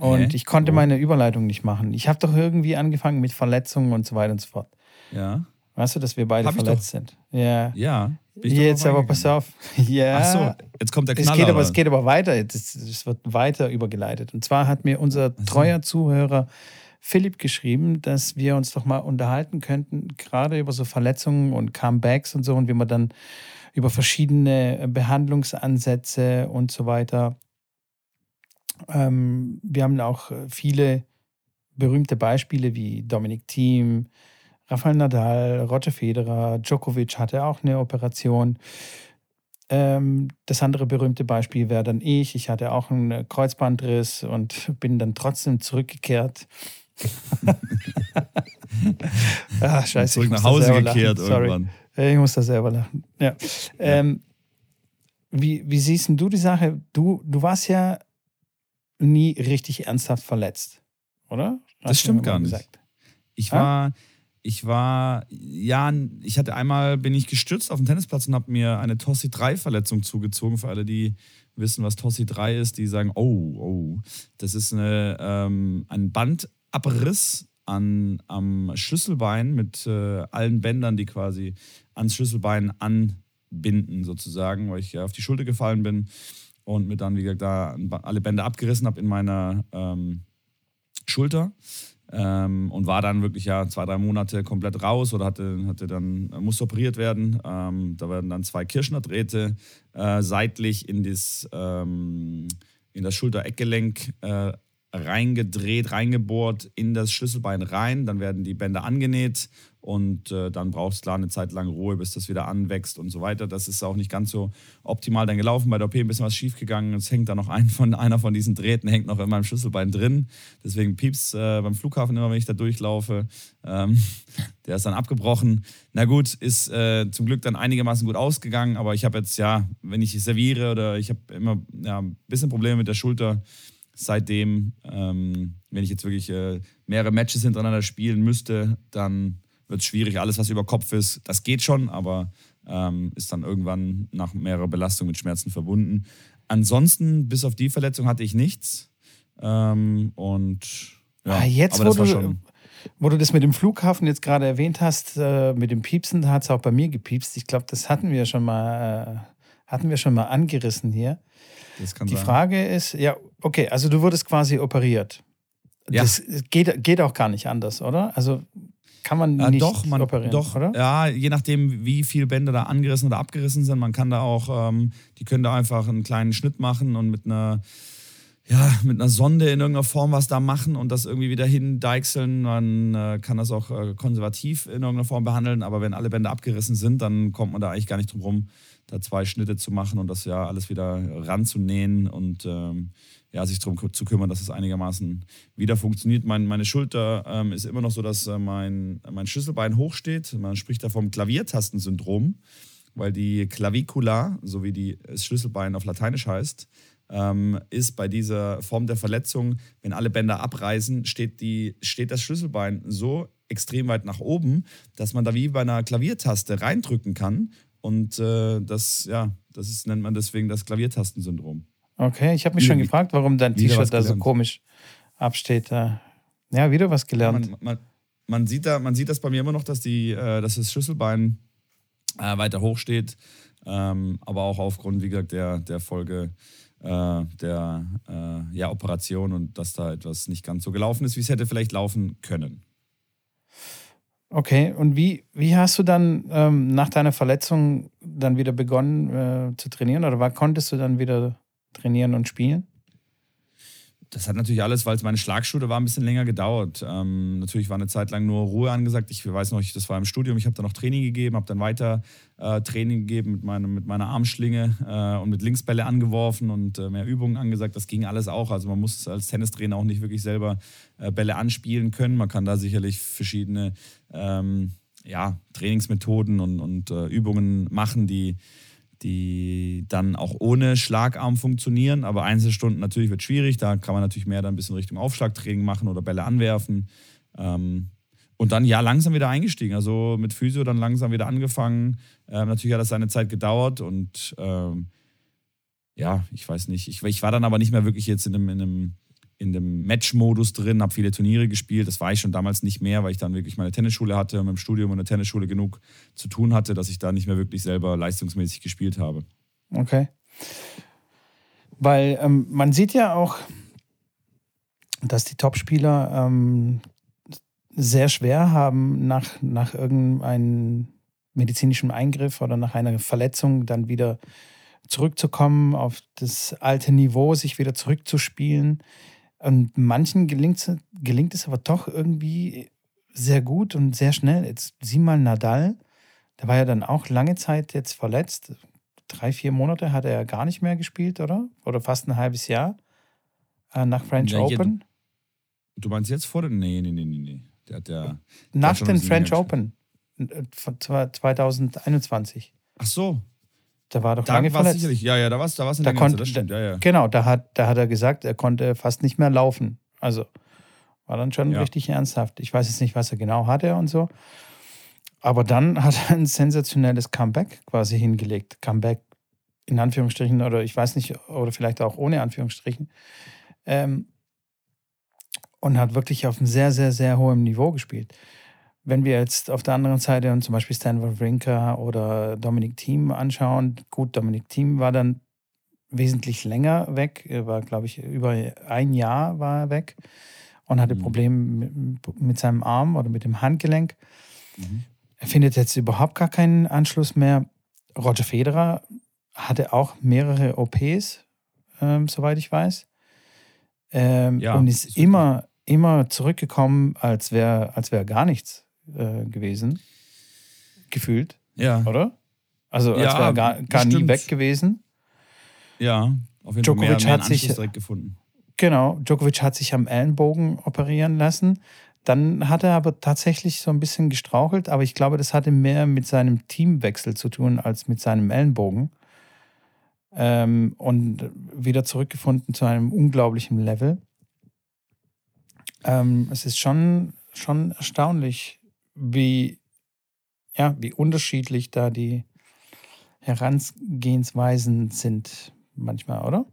und Hä? ich konnte oh. meine Überleitung nicht machen. Ich habe doch irgendwie angefangen mit Verletzungen und so weiter und so fort. Ja. Weißt du, dass wir beide verletzt sind? Ja. Ja. Jetzt aber pass auf. Ja. Ach so, jetzt kommt der Knaller. Es geht aber, es geht aber weiter. Es, wird weiter übergeleitet. Und zwar hat mir unser treuer Zuhörer Philipp geschrieben, dass wir uns doch mal unterhalten könnten, gerade über so Verletzungen und Comebacks und so und wie man dann über verschiedene Behandlungsansätze und so weiter ähm, wir haben auch äh, viele berühmte Beispiele wie Dominic Thiem, Rafael Nadal, Roger Federer, Djokovic hatte auch eine Operation. Ähm, das andere berühmte Beispiel wäre dann ich. Ich hatte auch einen Kreuzbandriss und bin dann trotzdem zurückgekehrt. ah, scheiße. Zurück nach Hause gekehrt irgendwann. Ich muss da selber lachen. Ja. Ähm, wie, wie siehst du die Sache? Du, du warst ja nie richtig ernsthaft verletzt, oder? Hast das stimmt gar nicht. Gesagt. Ich war, ich war, ja, ich hatte einmal, bin ich gestürzt auf dem Tennisplatz und habe mir eine Tossi 3 Verletzung zugezogen. Für alle, die wissen, was Tossi 3 ist, die sagen, oh, oh, das ist eine, ähm, ein Bandabriss an, am Schlüsselbein mit äh, allen Bändern, die quasi ans Schlüsselbein anbinden, sozusagen, weil ich ja auf die Schulter gefallen bin und mir dann, wie gesagt, da alle Bänder abgerissen habe in meiner ähm, Schulter. Ähm, und war dann wirklich ja zwei, drei Monate komplett raus oder hatte, hatte dann, musste operiert werden. Ähm, da werden dann zwei Kirschnerdrähte äh, seitlich in das, ähm, in das Schulter-Eckgelenk äh, reingedreht, reingebohrt in das Schlüsselbein rein. Dann werden die Bänder angenäht und äh, dann braucht es klar eine Zeit lang Ruhe, bis das wieder anwächst und so weiter. Das ist auch nicht ganz so optimal dann gelaufen. Bei der OP ein bisschen was schiefgegangen. Es hängt da noch ein von, einer von diesen Drähten, hängt noch in meinem Schlüsselbein drin. Deswegen pieps äh, beim Flughafen immer, wenn ich da durchlaufe. Ähm, der ist dann abgebrochen. Na gut, ist äh, zum Glück dann einigermaßen gut ausgegangen, aber ich habe jetzt ja, wenn ich serviere oder ich habe immer ja, ein bisschen Probleme mit der Schulter seitdem, ähm, wenn ich jetzt wirklich äh, mehrere Matches hintereinander spielen müsste, dann wird es schwierig. Alles, was über Kopf ist, das geht schon, aber ähm, ist dann irgendwann nach mehrerer Belastung mit Schmerzen verbunden. Ansonsten, bis auf die Verletzung hatte ich nichts. Ähm, und ja, ah, jetzt, wo du, wo du das mit dem Flughafen jetzt gerade erwähnt hast, äh, mit dem Piepsen, da hat es auch bei mir gepiepst. Ich glaube, das hatten wir schon mal, äh, hatten wir schon mal angerissen hier. Die sein. Frage ist, ja, okay, also du wurdest quasi operiert. Ja. Das geht, geht auch gar nicht anders, oder? Also kann man nicht doch, man, operieren, doch, oder? Ja, je nachdem, wie viele Bänder da angerissen oder abgerissen sind. Man kann da auch, ähm, die können da einfach einen kleinen Schnitt machen und mit einer, ja, mit einer Sonde in irgendeiner Form was da machen und das irgendwie wieder hindeichseln. Man äh, kann das auch äh, konservativ in irgendeiner Form behandeln, aber wenn alle Bänder abgerissen sind, dann kommt man da eigentlich gar nicht drum rum, da zwei Schnitte zu machen und das ja alles wieder ranzunähen und ähm, ja, sich darum zu kümmern, dass es einigermaßen wieder funktioniert. Mein, meine Schulter ähm, ist immer noch so, dass äh, mein, mein Schlüsselbein hochsteht. Man spricht da vom Klaviertastensyndrom, weil die Clavicula, so wie die, das Schlüsselbein auf Lateinisch heißt, ähm, ist bei dieser Form der Verletzung, wenn alle Bänder abreißen, steht, die, steht das Schlüsselbein so extrem weit nach oben, dass man da wie bei einer Klaviertaste reindrücken kann und äh, das, ja, das ist, nennt man deswegen das Klaviertastensyndrom. Okay, ich habe mich schon gefragt, warum dein T-Shirt da so komisch absteht. Ja, wieder was gelernt. Man, man, man, sieht da, man sieht das bei mir immer noch, dass, die, äh, dass das Schlüsselbein äh, weiter hoch steht. Ähm, aber auch aufgrund, wie gesagt, der, der Folge äh, der äh, ja, Operation und dass da etwas nicht ganz so gelaufen ist, wie es hätte vielleicht laufen können. Okay, und wie, wie hast du dann ähm, nach deiner Verletzung dann wieder begonnen äh, zu trainieren oder wann konntest du dann wieder trainieren und spielen? Das hat natürlich alles, weil es meine Schlagstunde war, ein bisschen länger gedauert. Ähm, natürlich war eine Zeit lang nur Ruhe angesagt. Ich weiß noch, das war im Studium. Ich habe dann noch Training gegeben, habe dann weiter äh, Training gegeben mit, meinem, mit meiner Armschlinge äh, und mit Linksbälle angeworfen und äh, mehr Übungen angesagt. Das ging alles auch. Also man muss als Tennistrainer auch nicht wirklich selber äh, Bälle anspielen können. Man kann da sicherlich verschiedene ähm, ja, Trainingsmethoden und, und äh, Übungen machen, die die dann auch ohne Schlagarm funktionieren. Aber Einzelstunden natürlich wird schwierig. Da kann man natürlich mehr dann ein bisschen Richtung Aufschlagtraining machen oder Bälle anwerfen. Ähm, und dann ja langsam wieder eingestiegen. Also mit Physio dann langsam wieder angefangen. Ähm, natürlich hat das seine Zeit gedauert und ähm, ja, ich weiß nicht. Ich, ich, war dann aber nicht mehr wirklich jetzt in einem, in einem in dem Match-Modus drin, habe viele Turniere gespielt. Das war ich schon damals nicht mehr, weil ich dann wirklich meine Tennisschule hatte und mit dem Studium und der Tennisschule genug zu tun hatte, dass ich da nicht mehr wirklich selber leistungsmäßig gespielt habe. Okay. Weil ähm, man sieht ja auch, dass die Topspieler ähm, sehr schwer haben, nach, nach irgendeinem medizinischen Eingriff oder nach einer Verletzung dann wieder zurückzukommen, auf das alte Niveau, sich wieder zurückzuspielen. Und manchen gelingt, gelingt es aber doch irgendwie sehr gut und sehr schnell. Jetzt sieh mal Nadal, der war ja dann auch lange Zeit jetzt verletzt. Drei, vier Monate hat er ja gar nicht mehr gespielt, oder? Oder fast ein halbes Jahr äh, nach French ja, Open. Du meinst jetzt vor dem. Nee, nee, nee, nee. Der hat ja. Nach den French Open äh, von 2021. Ach so, da war doch da lange verletzt. Sicherlich, ja, ja, da war es da war's da konnte, das stimmt, ja, ja. Genau, da hat, da hat er gesagt, er konnte fast nicht mehr laufen. Also, War dann schon ja. richtig ernsthaft. Ich weiß jetzt nicht, was er genau hatte und so. Aber dann hat er ein sensationelles Comeback quasi hingelegt. Comeback in Anführungsstrichen oder ich weiß nicht, oder vielleicht auch ohne Anführungsstrichen. Ähm, und hat wirklich auf einem sehr, sehr, sehr hohem Niveau gespielt. Wenn wir jetzt auf der anderen Seite und zum Beispiel Stanford Wrinker oder Dominic Thiem anschauen, gut, Dominic Thiem war dann wesentlich länger weg, er war, glaube ich, über ein Jahr war er weg und hatte mhm. Probleme mit, mit, seinem Arm oder mit dem Handgelenk. Mhm. Er findet jetzt überhaupt gar keinen Anschluss mehr. Roger Federer hatte auch mehrere OPs, ähm, soweit ich weiß. Ähm, ja, und ist, ist immer, immer zurückgekommen, als wäre als wär gar nichts äh, gewesen. Gefühlt. Ja. Oder? Also als ja, wäre gar, gar nie weg gewesen. Ja, auf jeden Djokovic Fall mehr, mehr hat sich direkt gefunden. Genau, Djokovic hat sich am Ellenbogen operieren lassen. Dann hat er aber tatsächlich so ein bisschen gestrauchelt, aber ich glaube, das hatte mehr mit seinem Teamwechsel zu tun als mit seinem Ellenbogen. Ähm, und wieder zurückgefunden zu einem unglaublichen Level. Ähm, es ist schon, schon erstaunlich, wie, ja, wie unterschiedlich da die Herangehensweisen sind manchmal, oder?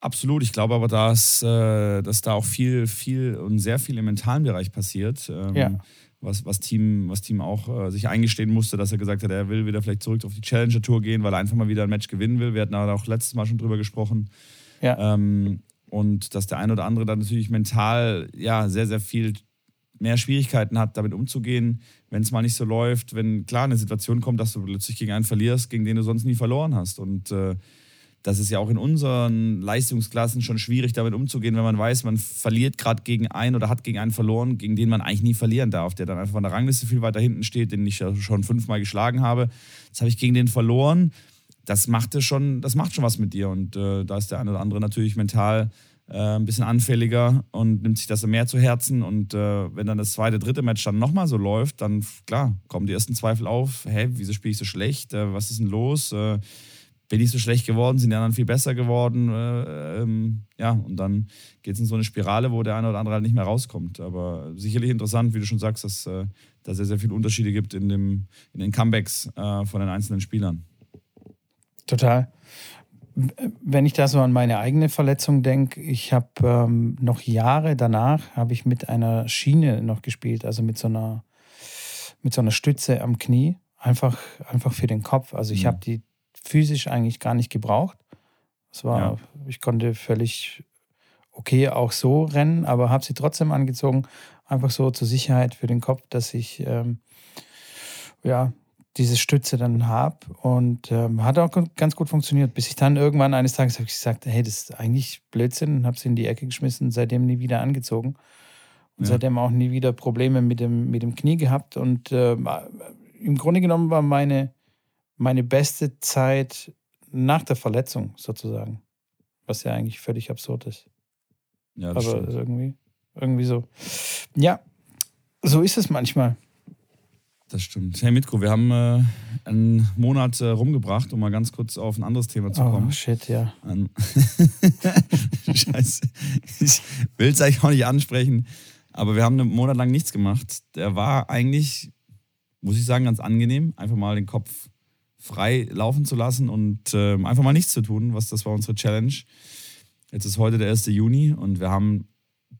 Absolut. Ich glaube aber, dass, äh, dass da auch viel, viel und sehr viel im mentalen Bereich passiert. Ähm, ja. Was, was, Team, was Team auch äh, sich eingestehen musste, dass er gesagt hat, er will wieder vielleicht zurück auf die Challenger Tour gehen, weil er einfach mal wieder ein Match gewinnen will. Wir hatten auch letztes Mal schon drüber gesprochen. Ja. Ähm, und dass der ein oder andere dann natürlich mental ja sehr, sehr viel mehr Schwierigkeiten hat, damit umzugehen, wenn es mal nicht so läuft, wenn klar eine Situation kommt, dass du plötzlich gegen einen verlierst, gegen den du sonst nie verloren hast. Und äh, das ist ja auch in unseren Leistungsklassen schon schwierig, damit umzugehen, wenn man weiß, man verliert gerade gegen einen oder hat gegen einen verloren, gegen den man eigentlich nie verlieren darf, der dann einfach von der Rangliste viel weiter hinten steht, den ich ja schon fünfmal geschlagen habe. Jetzt habe ich gegen den verloren. Das macht schon, das macht schon was mit dir. Und äh, da ist der eine oder andere natürlich mental äh, ein bisschen anfälliger und nimmt sich das mehr zu Herzen. Und äh, wenn dann das zweite, dritte Match dann nochmal so läuft, dann klar, kommen die ersten Zweifel auf. Hä, wieso spiele ich so schlecht? Äh, was ist denn los? Äh, bin ich so schlecht geworden, sind die anderen viel besser geworden. Äh, ähm, ja, und dann geht es in so eine Spirale, wo der eine oder andere halt nicht mehr rauskommt. Aber sicherlich interessant, wie du schon sagst, dass äh, da sehr, sehr viele Unterschiede gibt in, dem, in den Comebacks von den einzelnen Spielern. Total. Wenn ich da so an meine eigene Verletzung denke, ich habe ähm, noch Jahre danach habe ich mit einer Schiene noch gespielt, also mit so einer mit so einer Stütze am Knie, einfach einfach für den Kopf. Also ich mhm. habe die physisch eigentlich gar nicht gebraucht. Es war, ja. ich konnte völlig okay auch so rennen, aber habe sie trotzdem angezogen, einfach so zur Sicherheit für den Kopf, dass ich ähm, ja diese Stütze dann habe und ähm, hat auch ganz gut funktioniert, bis ich dann irgendwann eines Tages habe ich gesagt, hey, das ist eigentlich Blödsinn, habe sie in die Ecke geschmissen, seitdem nie wieder angezogen und ja. seitdem auch nie wieder Probleme mit dem, mit dem Knie gehabt und äh, im Grunde genommen war meine meine beste Zeit nach der Verletzung sozusagen. Was ja eigentlich völlig absurd ist. Ja, das Aber stimmt. irgendwie, irgendwie so. Ja, so ist es manchmal. Das stimmt. Hey Mitko, wir haben äh, einen Monat äh, rumgebracht, um mal ganz kurz auf ein anderes Thema zu oh, kommen. Oh, shit, ja. Scheiße. Ich will es eigentlich auch nicht ansprechen, aber wir haben einen Monat lang nichts gemacht. Der war eigentlich, muss ich sagen, ganz angenehm. Einfach mal den Kopf frei laufen zu lassen und äh, einfach mal nichts zu tun. Was das war unsere Challenge. Jetzt ist heute der 1. Juni und wir haben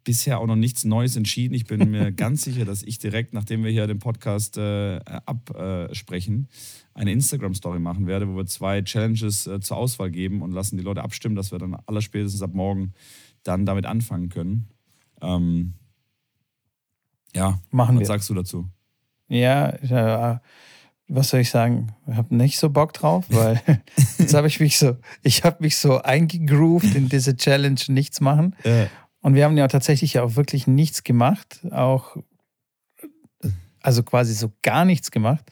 bisher auch noch nichts Neues entschieden. Ich bin mir ganz sicher, dass ich direkt, nachdem wir hier den Podcast äh, absprechen, eine Instagram-Story machen werde, wo wir zwei Challenges äh, zur Auswahl geben und lassen die Leute abstimmen, dass wir dann allerspätestens ab morgen dann damit anfangen können. Ähm, ja, machen was wir. sagst du dazu? Ja, ja was soll ich sagen, ich habe nicht so Bock drauf, weil jetzt habe ich mich so, ich habe mich so eingegroovt in diese Challenge nichts machen. Ja. Und wir haben ja tatsächlich auch wirklich nichts gemacht, auch also quasi so gar nichts gemacht,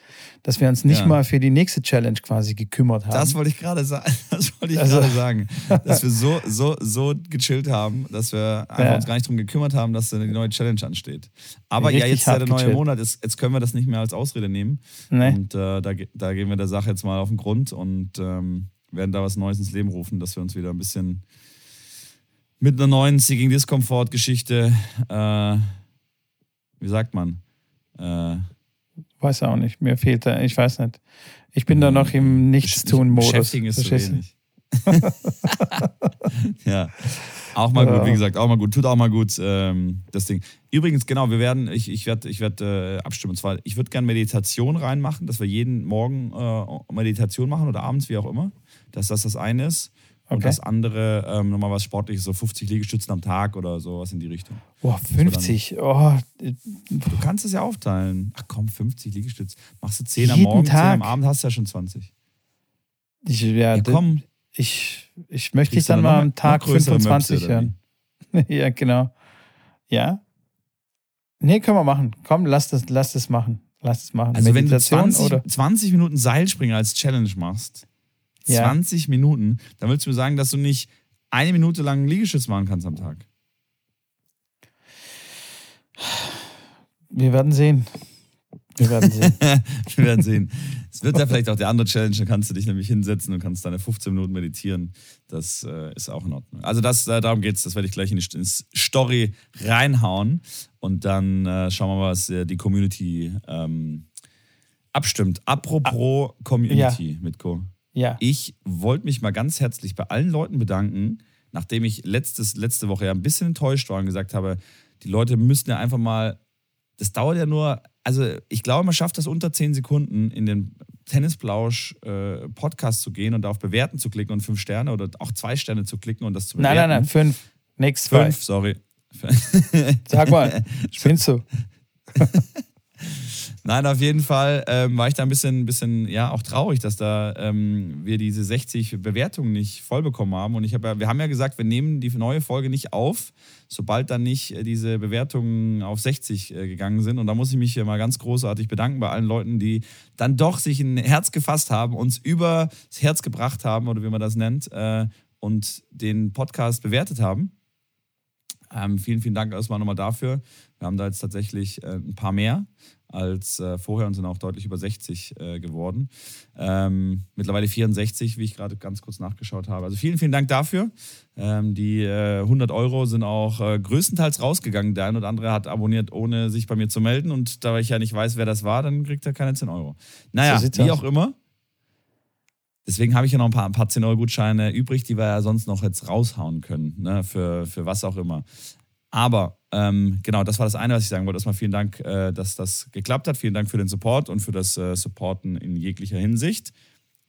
dass wir uns nicht ja. mal für die nächste Challenge quasi gekümmert haben. Das wollte ich gerade sagen. Das wollte ich also, gerade sagen. Dass wir so, so, so gechillt haben, dass wir einfach ja. uns gar nicht darum gekümmert haben, dass eine neue Challenge ansteht. Aber Richtig ja, jetzt ist ja der neue Monat, ist, jetzt können wir das nicht mehr als Ausrede nehmen. Nee. Und äh, da, da gehen wir der Sache jetzt mal auf den Grund und ähm, werden da was Neues ins Leben rufen, dass wir uns wieder ein bisschen mit einer neuen Seeking Discomfort Geschichte. Äh, wie sagt man? Äh, weiß auch nicht. Mir fehlt da, ich weiß nicht. Ich bin da noch im Nichtstun-Modus. Beschäftigen ist zu wenig. ja. Auch mal gut, wie gesagt, auch mal gut. Tut auch mal gut, ähm, das Ding. Übrigens, genau, wir werden, ich, ich werde ich werd, äh, abstimmen. Und zwar, ich würde gerne Meditation reinmachen, dass wir jeden Morgen äh, Meditation machen oder abends, wie auch immer. Dass das das eine ist. Und okay. das andere ähm, nochmal was Sportliches, so 50 Liegestützen am Tag oder sowas in die Richtung. Boah, 50. Oh. Du kannst es ja aufteilen. Ach komm, 50 Liegestütze. Machst du 10 am Morgen, Tag. 10 am Abend, hast du ja schon 20. Ich, ja, ja komm. Ich, ich möchte dich dann mal am Tag 25 hören. ja, genau. Ja? Nee, können wir machen. Komm, lass das, lass das machen. Lass es machen. Also wenn du 20, oder? 20 Minuten Seilspringen als Challenge machst, ja. 20 Minuten, dann willst du mir sagen, dass du nicht eine Minute lang Liegestütz machen kannst am Tag. Wir werden sehen. Wir werden sehen. Wir werden sehen. Es wird ja vielleicht auch der andere Challenge, dann kannst du dich nämlich hinsetzen und kannst deine 15 Minuten meditieren. Das äh, ist auch in Ordnung. Also das, äh, darum geht es, das werde ich gleich in die Story reinhauen und dann äh, schauen wir mal, was äh, die Community ähm, abstimmt. Apropos ah, Community, ja. Mitko. Ja. Ich wollte mich mal ganz herzlich bei allen Leuten bedanken, nachdem ich letztes, letzte Woche ja ein bisschen enttäuscht war und gesagt habe, die Leute müssten ja einfach mal, das dauert ja nur, also ich glaube, man schafft das unter 10 Sekunden in den Tennisblausch äh, Podcast zu gehen und da auf Bewerten zu klicken und fünf Sterne oder auch zwei Sterne zu klicken und das zu bewerten. Nein, nein, nein, fünf. Nix fünf, sorry. Sag mal, spinnst du? Nein, auf jeden Fall ähm, war ich da ein bisschen, bisschen, ja, auch traurig, dass da ähm, wir diese 60 Bewertungen nicht voll bekommen haben. Und ich habe ja, wir haben ja gesagt, wir nehmen die neue Folge nicht auf, sobald dann nicht äh, diese Bewertungen auf 60 äh, gegangen sind. Und da muss ich mich hier mal ganz großartig bedanken bei allen Leuten, die dann doch sich ein Herz gefasst haben, uns übers Herz gebracht haben, oder wie man das nennt, äh, und den Podcast bewertet haben. Ähm, vielen, vielen Dank erstmal nochmal dafür. Wir haben da jetzt tatsächlich äh, ein paar mehr als äh, vorher und sind auch deutlich über 60 äh, geworden. Ähm, mittlerweile 64, wie ich gerade ganz kurz nachgeschaut habe. Also vielen, vielen Dank dafür. Ähm, die äh, 100 Euro sind auch äh, größtenteils rausgegangen. Der ein oder andere hat abonniert, ohne sich bei mir zu melden. Und da ich ja nicht weiß, wer das war, dann kriegt er keine 10 Euro. Naja, so wie auch immer. Deswegen habe ich ja noch ein paar, ein paar 10-Euro-Gutscheine übrig, die wir ja sonst noch jetzt raushauen können, ne, für, für was auch immer. Aber ähm, genau, das war das eine, was ich sagen wollte. Erstmal vielen Dank, äh, dass das geklappt hat. Vielen Dank für den Support und für das äh, Supporten in jeglicher Hinsicht.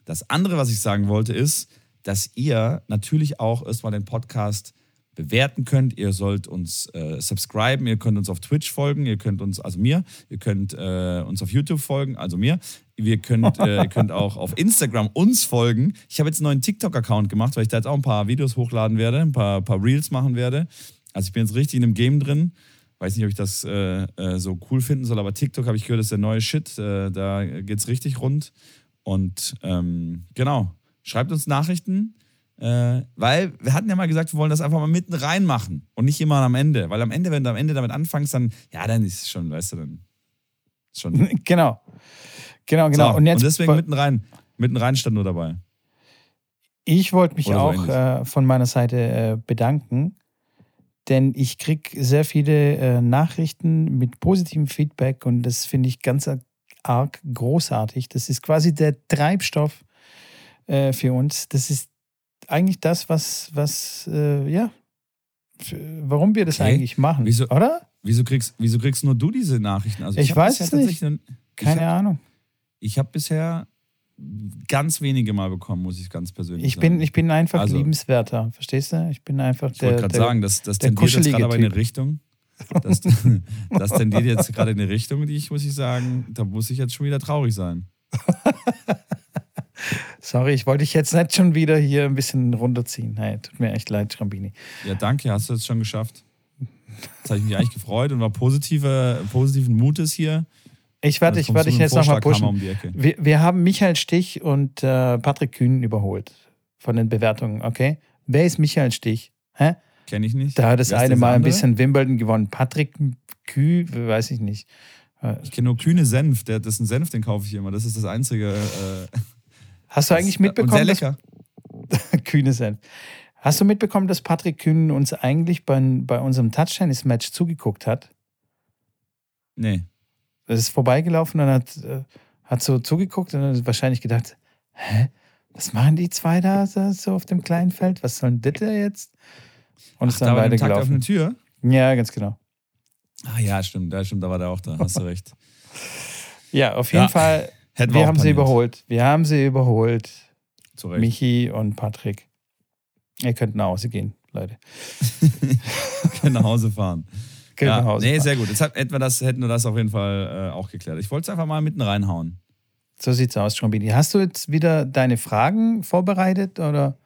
Das andere, was ich sagen wollte, ist, dass ihr natürlich auch erstmal den Podcast bewerten könnt. Ihr sollt uns äh, subscriben, ihr könnt uns auf Twitch folgen, ihr könnt uns, also mir, ihr könnt äh, uns auf YouTube folgen, also mir. Ihr könnt, äh, ihr könnt auch auf Instagram uns folgen. Ich habe jetzt einen neuen TikTok-Account gemacht, weil ich da jetzt auch ein paar Videos hochladen werde, ein paar, paar Reels machen werde. Also ich bin jetzt richtig in einem Game drin. Weiß nicht, ob ich das äh, äh, so cool finden soll, aber TikTok habe ich gehört, ist der neue Shit. Äh, da geht es richtig rund. Und ähm, genau, schreibt uns Nachrichten, äh, weil wir hatten ja mal gesagt, wir wollen das einfach mal mitten rein machen und nicht immer am Ende. Weil am Ende, wenn du am Ende damit anfängst, dann, ja, dann ist es schon, weißt du, dann ist schon. Genau. Genau, genau. So, und, jetzt, und deswegen mitten rein. Mitten rein stand nur dabei. Ich wollte mich Oder auch äh, von meiner Seite äh, bedanken denn ich kriege sehr viele äh, Nachrichten mit positivem Feedback und das finde ich ganz arg großartig. Das ist quasi der Treibstoff äh, für uns. Das ist eigentlich das, was, was äh, ja, warum wir das okay. eigentlich machen, wieso, oder? Wieso kriegst, wieso kriegst nur du diese Nachrichten? Also ich, ich weiß es nicht. Keine hab, Ahnung. Ich habe bisher ganz wenige Mal bekommen, muss ich ganz persönlich ich sagen. Bin, ich bin einfach also, liebenswerter, verstehst du? Ich bin einfach ich der. Ich wollte gerade sagen, das, das tendiert jetzt gerade aber in eine Richtung. Das, das tendiert jetzt gerade in eine Richtung, die ich, muss ich sagen, da muss ich jetzt schon wieder traurig sein. Sorry, ich wollte dich jetzt nicht schon wieder hier ein bisschen runterziehen. Hey, tut mir echt leid, Schrambini. Ja, danke, hast du es schon geschafft. Jetzt habe ich mich eigentlich gefreut und war positive, positiven Mutes hier. Ich werde ich werd dich jetzt nochmal pushen. Um wir, wir haben Michael Stich und äh, Patrick Kühn überholt von den Bewertungen, okay? Wer ist Michael Stich? Hä? Kenne ich nicht. Da hat das eine Mal ein bisschen Wimbledon gewonnen. Patrick Küh, weiß ich nicht. Äh, ich kenne nur Kühne Senf. Der, das ist ein Senf, den kaufe ich immer. Das ist das einzige. Äh, Hast du eigentlich mitbekommen? Sehr lecker. Kühne Senf. Hast du mitbekommen, dass Patrick Kühn uns eigentlich bei, bei unserem Touchtennis-Match zugeguckt hat? Nee. Er ist vorbeigelaufen und hat, äh, hat so zugeguckt und hat wahrscheinlich gedacht, hä? Was machen die zwei da so auf dem kleinen Feld? Was soll denn das jetzt? Und Ach, ist dann da weitergelaufen. auf eine Tür? Ja, ganz genau. Ah ja, stimmt, ja, stimmt, da war der auch da, hast du recht. Ja, auf jeden Ja, Fall, Hätten wir haben sie paniert. überholt. Wir haben sie überholt. Zu Recht. Michi und Patrick. Ihr könnt nach Hause gehen, Leute. Können nach Hause fahren. Könnt ja, nee, sehr gut. Jetzt hat, hätten, wir das, hätten wir das auf jeden Fall äh, auch geklärt. Ich wollte es einfach mal mitten reinhauen. So sieht's aus, Schrombini. Hast du jetzt wieder deine Fragen vorbereitet oder,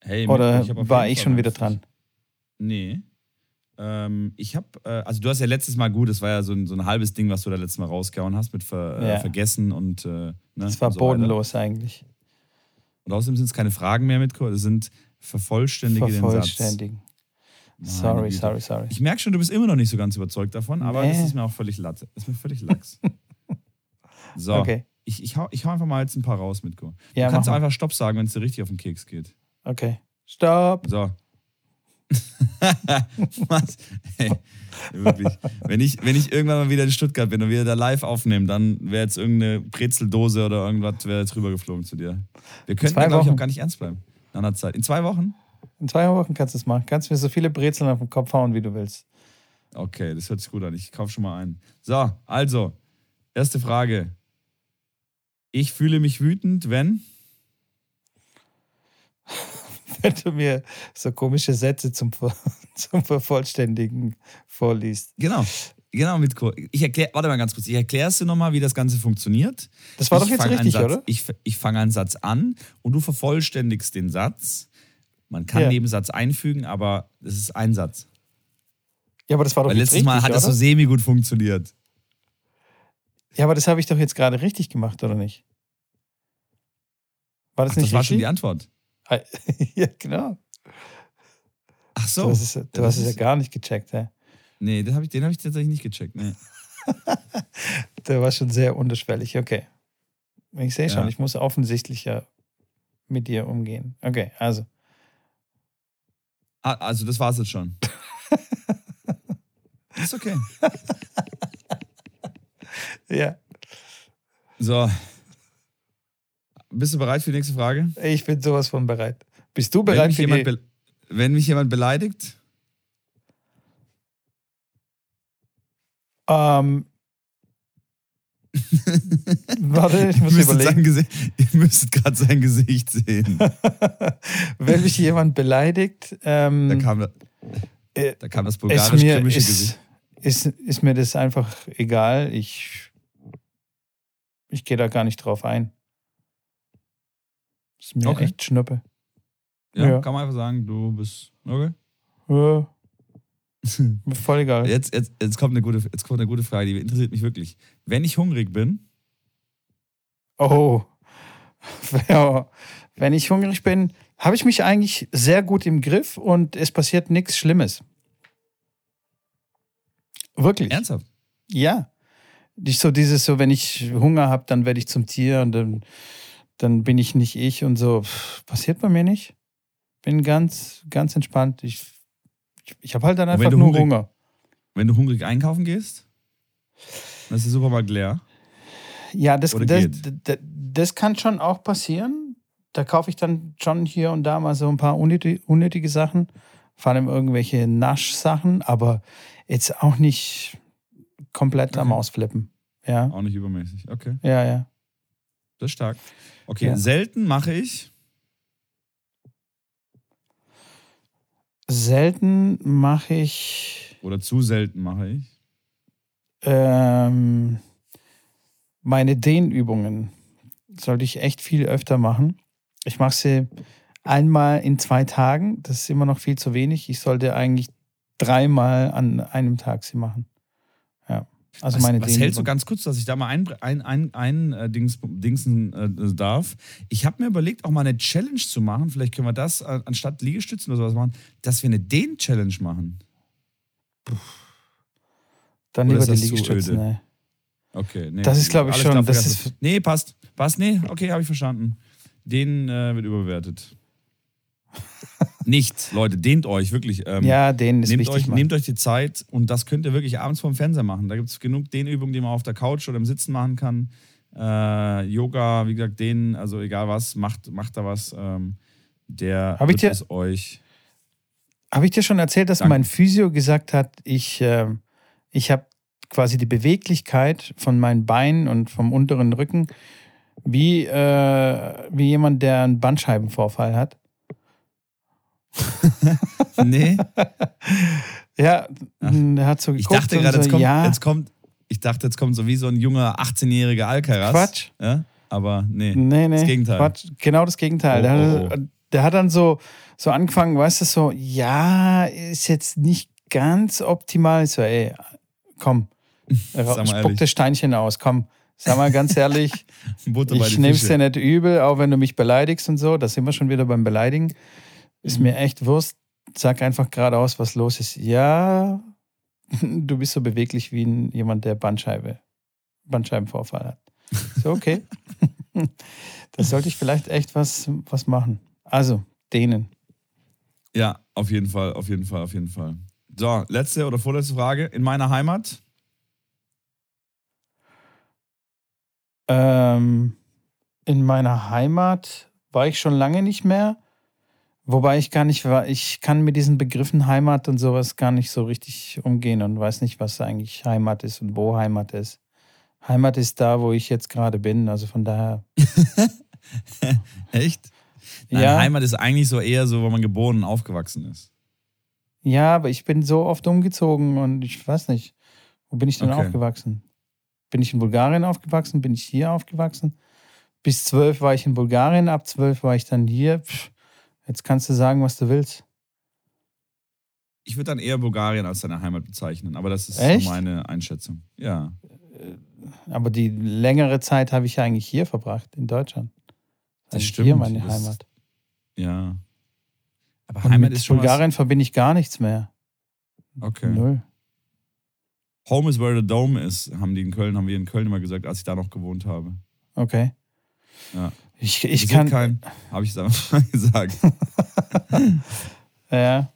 Hey, oder ich war ich schon wieder dran? Nee. Ähm, ich habe, äh, also du hast ja letztes Mal gut, das war ja so ein, so ein halbes Ding, was du da letztes Mal rausgehauen hast mit Ver, äh, Ja. Vergessen und. Äh, ne, Das war so weiter. bodenlos eigentlich. Und außerdem sind es keine Fragen mehr mit, es sind vervollständige den Satz. Vervollständigen. Sorry, sorry, sorry. Ich merke schon, du bist immer noch nicht so ganz überzeugt davon, aber Nee. das ist mir auch völlig latte. Das ist mir völlig lax. so, Okay. ich, ich, hau, ich hau einfach mal jetzt ein paar raus, Mitko. Ja, du kannst einfach Stopp sagen, wenn es dir richtig auf den Keks geht. Okay. Stopp. So. Was? Hey, wirklich. Wenn ich, wenn ich irgendwann mal wieder in Stuttgart bin und wir da live aufnehmen, dann wäre jetzt irgendeine Brezeldose oder irgendwas wäre jetzt rübergeflogen zu dir. Wir könnten, glaube ich, auch gar nicht ernst bleiben. Nach einer Zeit. In zwei Wochen? In zwei Wochen kannst du es machen. Kannst mir so viele Brezeln auf den Kopf hauen, wie du willst. Okay, das hört sich gut an. Ich kaufe schon mal ein. So, also, erste Frage. Ich fühle mich wütend, wenn. Wenn du mir so komische Sätze zum, zum Vervollständigen vorliest. Genau. Genau, mit Ich erklär, warte mal ganz kurz. Ich erkläre es dir nochmal, wie das Ganze funktioniert. Das war Ich doch jetzt einen richtig, Satz, oder? Ich, ich fange einen Satz an und du vervollständigst den Satz. Man kann Ja. Nebensatz einfügen, aber es ist ein Satz. Ja, aber das war doch Weil letztes Mal richtig, hat das so oder? semi gut funktioniert. Ja, aber das habe ich doch jetzt gerade richtig gemacht, oder nicht? War das Ach, das nicht war schon die richtig? Antwort. ja, genau. Ach so. Du hast es, du das hast es ja gar nicht gecheckt. hä? Nee, den habe ich, den hab ich tatsächlich nicht gecheckt. Nee. Der war schon sehr unterschwellig. Okay. Ich sehe schon, Ja. ich muss offensichtlich ja mit dir umgehen. Okay, also. Ah, also das war's jetzt schon. ist okay. Ja, So. Bist du bereit für die nächste Frage? ich bin sowas von bereit. Bist du bereit für die... wenn mich jemand beleidigt, Ähm, warte, ich muss ihr überlegen. Gesicht, ihr müsstet gerade sein Gesicht sehen. Wenn mich jemand beleidigt, ähm, Da kam, äh, da kam das bulgarisch-krimische Gesicht. ist, ist, mir das einfach egal. Ich, ich gehe da gar nicht drauf ein. Ist mir Okay. echt Schnuppe. Ja, ja. kann man einfach sagen, du bist. Okay. Ja, voll egal. Jetzt, jetzt, jetzt, kommt eine gute, jetzt kommt eine gute Frage, die interessiert mich wirklich. Wenn ich hungrig bin, Oh. Wenn ich hungrig bin, habe ich mich eigentlich sehr gut im Griff und es passiert nichts Schlimmes. Wirklich. ernsthaft? Ja. Nicht so dieses, so, wenn ich Hunger habe, dann werde ich zum Tier und dann, dann bin ich nicht ich und so. Pff, Passiert bei mir nicht. Bin ganz, ganz entspannt. Ich, ich, ich habe halt dann einfach nur hungrig- Hunger. Wenn du hungrig einkaufen gehst, dann ist der Supermarkt leer. Ja, das, das, das, das kann schon auch passieren. Da kaufe ich dann schon hier und da mal so ein paar unnötige, unnötige Sachen, vor allem irgendwelche Naschsachen, aber jetzt auch nicht komplett am Okay. Ausflippen. Ja, Auch nicht übermäßig. Okay, ja, ja. das ist stark. Okay, Ja. selten mache ich. Selten mache ich Oder zu selten mache ich. ähm, meine Dehnübungen. Sollte ich echt viel öfter machen. Ich mache sie einmal in zwei Tagen. Das ist immer noch viel zu wenig. Ich sollte eigentlich dreimal an einem Tag sie machen. Also was, meine was hältst du ganz kurz, dass ich da mal ein, ein, ein, ein äh, Dings, Dingsen äh, darf? Ich habe mir überlegt, auch mal eine Challenge zu machen. Vielleicht können wir das äh, anstatt Liegestützen oder sowas machen, dass wir eine Dehn-Challenge machen. Dann oder lieber die Liegestützen. ey. Okay, nee. Das ist, glaub ich, schon- das ist- Nee, passt. Passt, nee, okay, habe ich verstanden. Den äh, wird überbewertet. Nicht, Leute, dehnt euch wirklich. Ähm, ja, dehnen ist nehmt wichtig. Euch, nehmt euch die Zeit und das könnt ihr wirklich abends vorm Fernseher machen. Da gibt es genug Dehnübungen, die man auf der Couch oder im Sitzen machen kann. Äh, Yoga, wie gesagt, dehnen, also egal was, macht, macht da was. Ähm, der Hab wird dir, es euch. Habe ich dir schon erzählt, dass Danke. mein Physio gesagt hat, ich, äh, ich habe quasi die Beweglichkeit von meinen Beinen und vom unteren Rücken wie, äh, wie jemand, der einen Bandscheibenvorfall hat. nee. ja, er hat so geguckt. Ich dachte gerade, so, jetzt, kommt, ja. jetzt kommt, ich dachte, jetzt kommt so wie so ein junger 18-jähriger Alcaraz. Quatsch. Ja? Aber nee, nee, nee, das Gegenteil. Quatsch. Genau das Gegenteil. Oh, der, oh, oh. der, hat dann so, so angefangen, weißt du, so, ja, ist jetzt nicht ganz optimal. Ich so, ey, komm, spuck das Steinchen aus, komm. Sag mal ganz ehrlich, ich nehme es dir nicht übel, auch wenn du mich beleidigst und so. Da sind wir schon wieder beim Beleidigen. Ist mhm. mir echt Wurst. Sag einfach geradeaus, was los ist. Ja, du bist so beweglich wie jemand, der Bandscheibe, Bandscheibenvorfall hat. So, okay. da sollte ich vielleicht echt was, was machen. Also, denen. Ja, auf jeden Fall, auf jeden Fall, auf jeden Fall. So, letzte oder vorletzte Frage. In meiner Heimat? Ähm, in meiner Heimat war ich schon lange nicht mehr. Wobei ich gar nicht war, ich kann mit diesen Begriffen Heimat und sowas gar nicht so richtig umgehen und weiß nicht, was eigentlich Heimat ist und wo Heimat ist. Heimat ist da, wo ich jetzt gerade bin, also von daher. Echt? Nein, ja. Heimat ist eigentlich so eher so, wo man geboren und aufgewachsen ist. Ja, aber ich bin so oft umgezogen und ich weiß nicht, wo bin ich denn okay. aufgewachsen? Bin ich in Bulgarien aufgewachsen? Bin ich hier aufgewachsen? Bis zwölf war ich in Bulgarien, ab zwölf war ich dann hier. Pff, Jetzt kannst du sagen, was du willst. Ich würde dann eher Bulgarien als deine Heimat bezeichnen, aber das ist so meine Einschätzung. Ja. Äh, aber die längere Zeit habe ich ja eigentlich hier verbracht, in Deutschland. Das, das stimmt. Hier meine das, Heimat. Ja. Aber Und Heimat mit ist schon Bulgarien was... verbinde ich gar nichts mehr. Okay. Null. Home is where the dome is, haben die in Köln, haben wir in Köln immer gesagt, als ich da noch gewohnt habe. Okay. Ja. Ich, ich kann. Kein, habe ich es einfach mal gesagt. ja.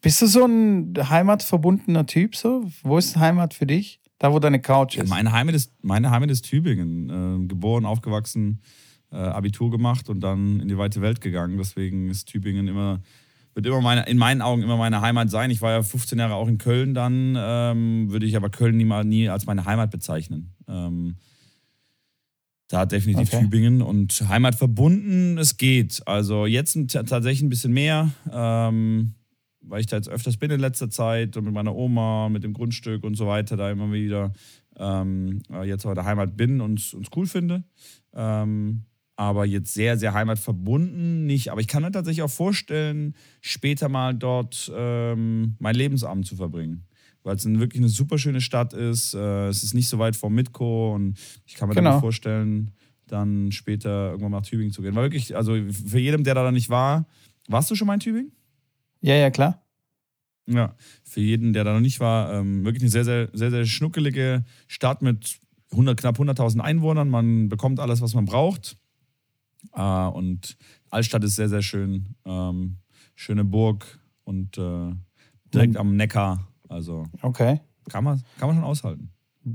Bist du so ein heimatverbundener Typ so? Wo ist Heimat für dich? Da, wo deine Couch ist. Meine Heimat ist, meine Heimat ist Tübingen. Äh, geboren, aufgewachsen, äh, Abitur gemacht und dann in die weite Welt gegangen. Deswegen ist Tübingen immer, wird immer meine, in meinen Augen immer meine Heimat sein. Ich war ja 15 Jahre auch in Köln dann, ähm, würde ich aber Köln nie, mal, nie als meine Heimat bezeichnen. Ähm, da definitiv okay. Tübingen und Heimat verbunden, es geht. Also jetzt tatsächlich ein bisschen mehr, ähm, weil ich da jetzt öfters bin in letzter Zeit und mit meiner Oma, mit dem Grundstück und so weiter, da immer wieder ähm, jetzt auch der Heimat bin und es cool finde. Ähm, aber jetzt sehr, sehr heimatverbunden nicht. Aber ich kann mir tatsächlich auch vorstellen, später mal dort ähm, mein Lebensabend zu verbringen weil es wirklich eine super schöne Stadt ist. Äh, es ist nicht so weit vom Mitko und ich kann mir genau. dann vorstellen, dann später irgendwann nach Tübingen zu gehen. War wirklich, also für jedem, der da nicht war, warst du schon mal in Tübingen? Ja, ja, klar. Ja, für jeden, der da noch nicht war, ähm, wirklich eine sehr, sehr, sehr, sehr schnuckelige Stadt mit 100, knapp 100.000 Einwohnern. Man bekommt alles, was man braucht. Äh, und Altstadt ist sehr, sehr schön. Ähm, schöne Burg und äh, direkt am Neckar. Also okay. kann, man, kann man schon aushalten.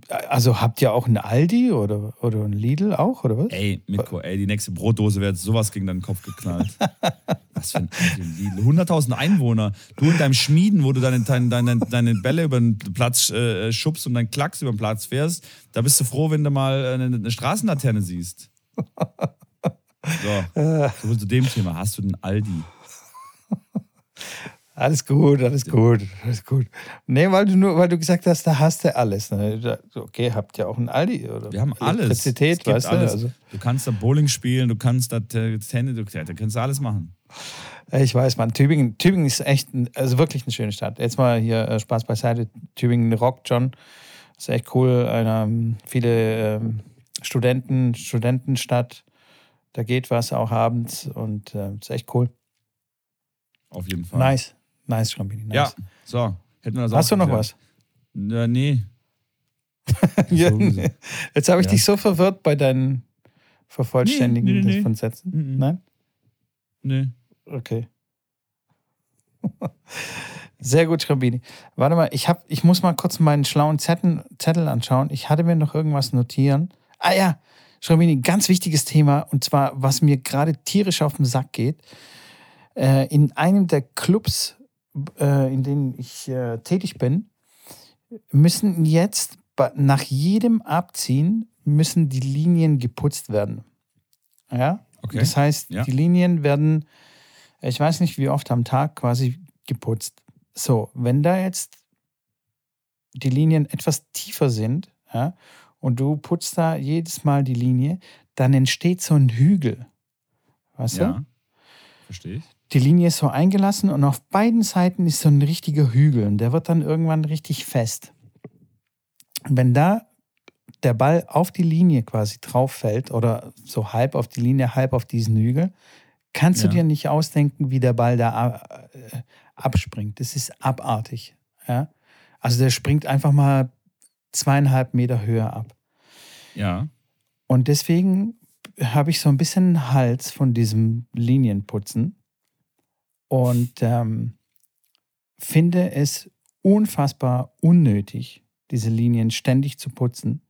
Also habt ihr auch ein Aldi oder, oder ein Lidl auch, oder was? Ey, Mitko, ey, die nächste Brotdose wird sowas gegen deinen Kopf geknallt. was für ein Lidl. 100.000 Einwohner. Du in deinem Schmieden, wo du deine, deine, deine, deine Bälle über den Platz äh, schubst und deinen Klacks über den Platz fährst, da bist du froh, wenn du mal eine, eine Straßenlaterne siehst. So, so zu dem Thema. Hast du den Aldi? Alles gut, alles gut, alles gut. Nee, weil du nur, weil du gesagt hast, da hast du alles. Ne? Okay, habt ihr auch ein Aldi oder? Wir haben alles. Elektrizität, weißt alles. du? Also du kannst da Bowling spielen, du kannst da Tennis, du, da kannst du alles machen. Ich weiß, man, Tübingen, Tübingen ist echt, also wirklich eine schöne Stadt. Jetzt mal hier äh, Spaß beiseite. Tübingen rockt schon. Ist echt cool. Eine, viele ähm, Studenten, Studentenstadt. Da geht was auch abends und äh, ist echt cool. Auf jeden Fall. Nice. Nice, Schrambini. Nice. Ja, so. Hätten wir das Hast du noch was? Ja, nee. ja, nee. Jetzt habe ich ja. dich so verwirrt bei deinen Vervollständigen nee, nee, nee, von Sätzen. Mhm. Nein? Nee. Okay. Sehr gut, Schrabini. Warte mal, ich, hab, ich muss mal kurz meinen schlauen Zettel, Zettel anschauen. Ich hatte mir noch irgendwas notieren. Ah ja, Schrabini, ganz wichtiges Thema und zwar, was mir gerade tierisch auf den Sack geht. Äh, in einem der Clubs, äh, in denen ich äh, tätig bin, müssen jetzt nach jedem Abziehen müssen die Linien geputzt werden. Ja, okay. das heißt, ja. die Linien werden, ich weiß nicht wie oft am Tag quasi geputzt. So, wenn da jetzt die Linien etwas tiefer sind, ja, und du putzt da jedes Mal die Linie, dann entsteht so ein Hügel. Weißt ja, du? Verstehe ich. Die Linie ist so eingelassen und auf beiden Seiten ist so ein richtiger Hügel und der wird dann irgendwann richtig fest. Und wenn da der Ball auf die Linie quasi drauf fällt oder so halb auf die Linie, halb auf diesen Hügel, kannst ja. du dir nicht ausdenken, wie der Ball da äh, abspringt. Das ist abartig. Ja? Also der springt einfach mal zweieinhalb Meter höher ab. Ja. Und deswegen habe ich so ein bisschen Hals von diesem Linienputzen und ähm, finde es unfassbar unnötig, diese Linien ständig zu putzen.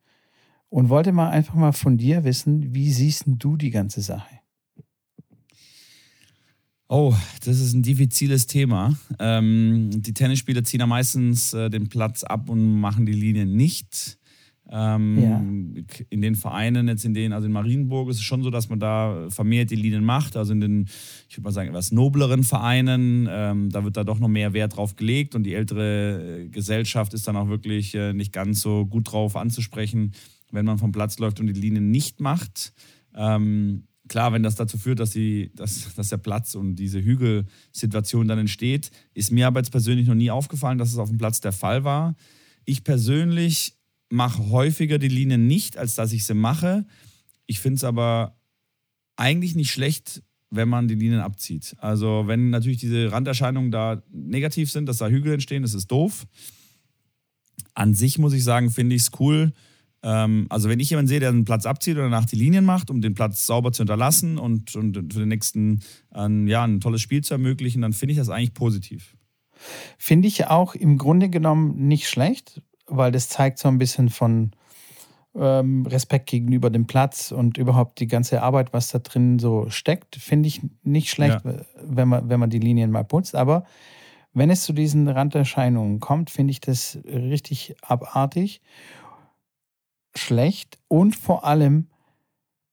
Und wollte mal einfach mal von dir wissen, wie siehst du die ganze Sache? Oh, das ist ein diffiziles Thema. Ähm, die Tennisspieler ziehen ja meistens äh, den Platz ab und machen die Linie nicht. Ähm, ja. In den Vereinen, jetzt in denen, also in Marienburg ist es schon so, dass man da vermehrt die Linien macht. Also in den, ich würde mal sagen, etwas nobleren Vereinen, ähm, da wird da doch noch mehr Wert drauf gelegt und die ältere äh, Gesellschaft ist dann auch wirklich äh, nicht ganz so gut drauf anzusprechen, wenn man vom Platz läuft und die Linien nicht macht. Ähm, klar, wenn das dazu führt, dass, die, dass, dass der Platz und diese Hügelsituation dann entsteht, ist mir aber jetzt persönlich noch nie aufgefallen, dass es auf dem Platz der Fall war. Ich persönlich mache häufiger die Linien nicht, als dass ich sie mache. Ich finde es aber eigentlich nicht schlecht, wenn man die Linien abzieht. Also wenn natürlich diese Randerscheinungen da negativ sind, dass da Hügel entstehen, das ist doof. An sich muss ich sagen, finde ich es cool, ähm, also wenn ich jemanden sehe, der einen Platz abzieht oder nach die Linien macht, um den Platz sauber zu hinterlassen und, und für den nächsten ein, ja, ein tolles Spiel zu ermöglichen, dann finde ich das eigentlich positiv. Finde ich auch im Grunde genommen nicht schlecht, weil das zeigt so ein bisschen von ähm, Respekt gegenüber dem Platz und überhaupt die ganze Arbeit, was da drin so steckt, finde ich nicht schlecht, ja. wenn, man, wenn man die Linien mal putzt. Aber wenn es zu diesen Randerscheinungen kommt, finde ich das richtig abartig schlecht und vor allem,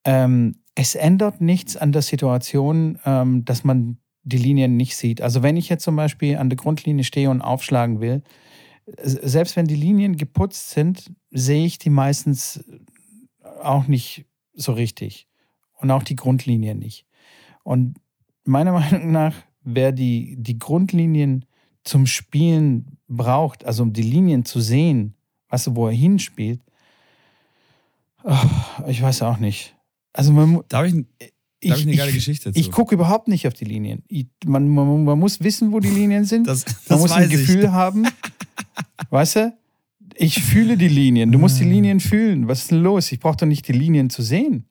ähm, es ändert nichts an der Situation, ähm, dass man die Linien nicht sieht. Also wenn ich jetzt zum Beispiel an der Grundlinie stehe und aufschlagen will, selbst wenn die Linien geputzt sind, sehe ich die meistens auch nicht so richtig. Und auch die Grundlinien nicht. Und meiner Meinung nach, wer die, die Grundlinien zum Spielen braucht, also um die Linien zu sehen, weißt du, wo er hinspielt, ich weiß auch nicht. Also man, darf ich, darf ich, eine geile Geschichte dazu? Ich gucke überhaupt nicht auf die Linien. Ich, man, man, man, muss wissen, wo die Linien sind. Das, das man muss ein Gefühl ich. haben. Weißt du? Ich fühle die Linien. Du musst die ah. Linien fühlen. Was ist denn los? Ich brauche doch nicht die Linien zu sehen.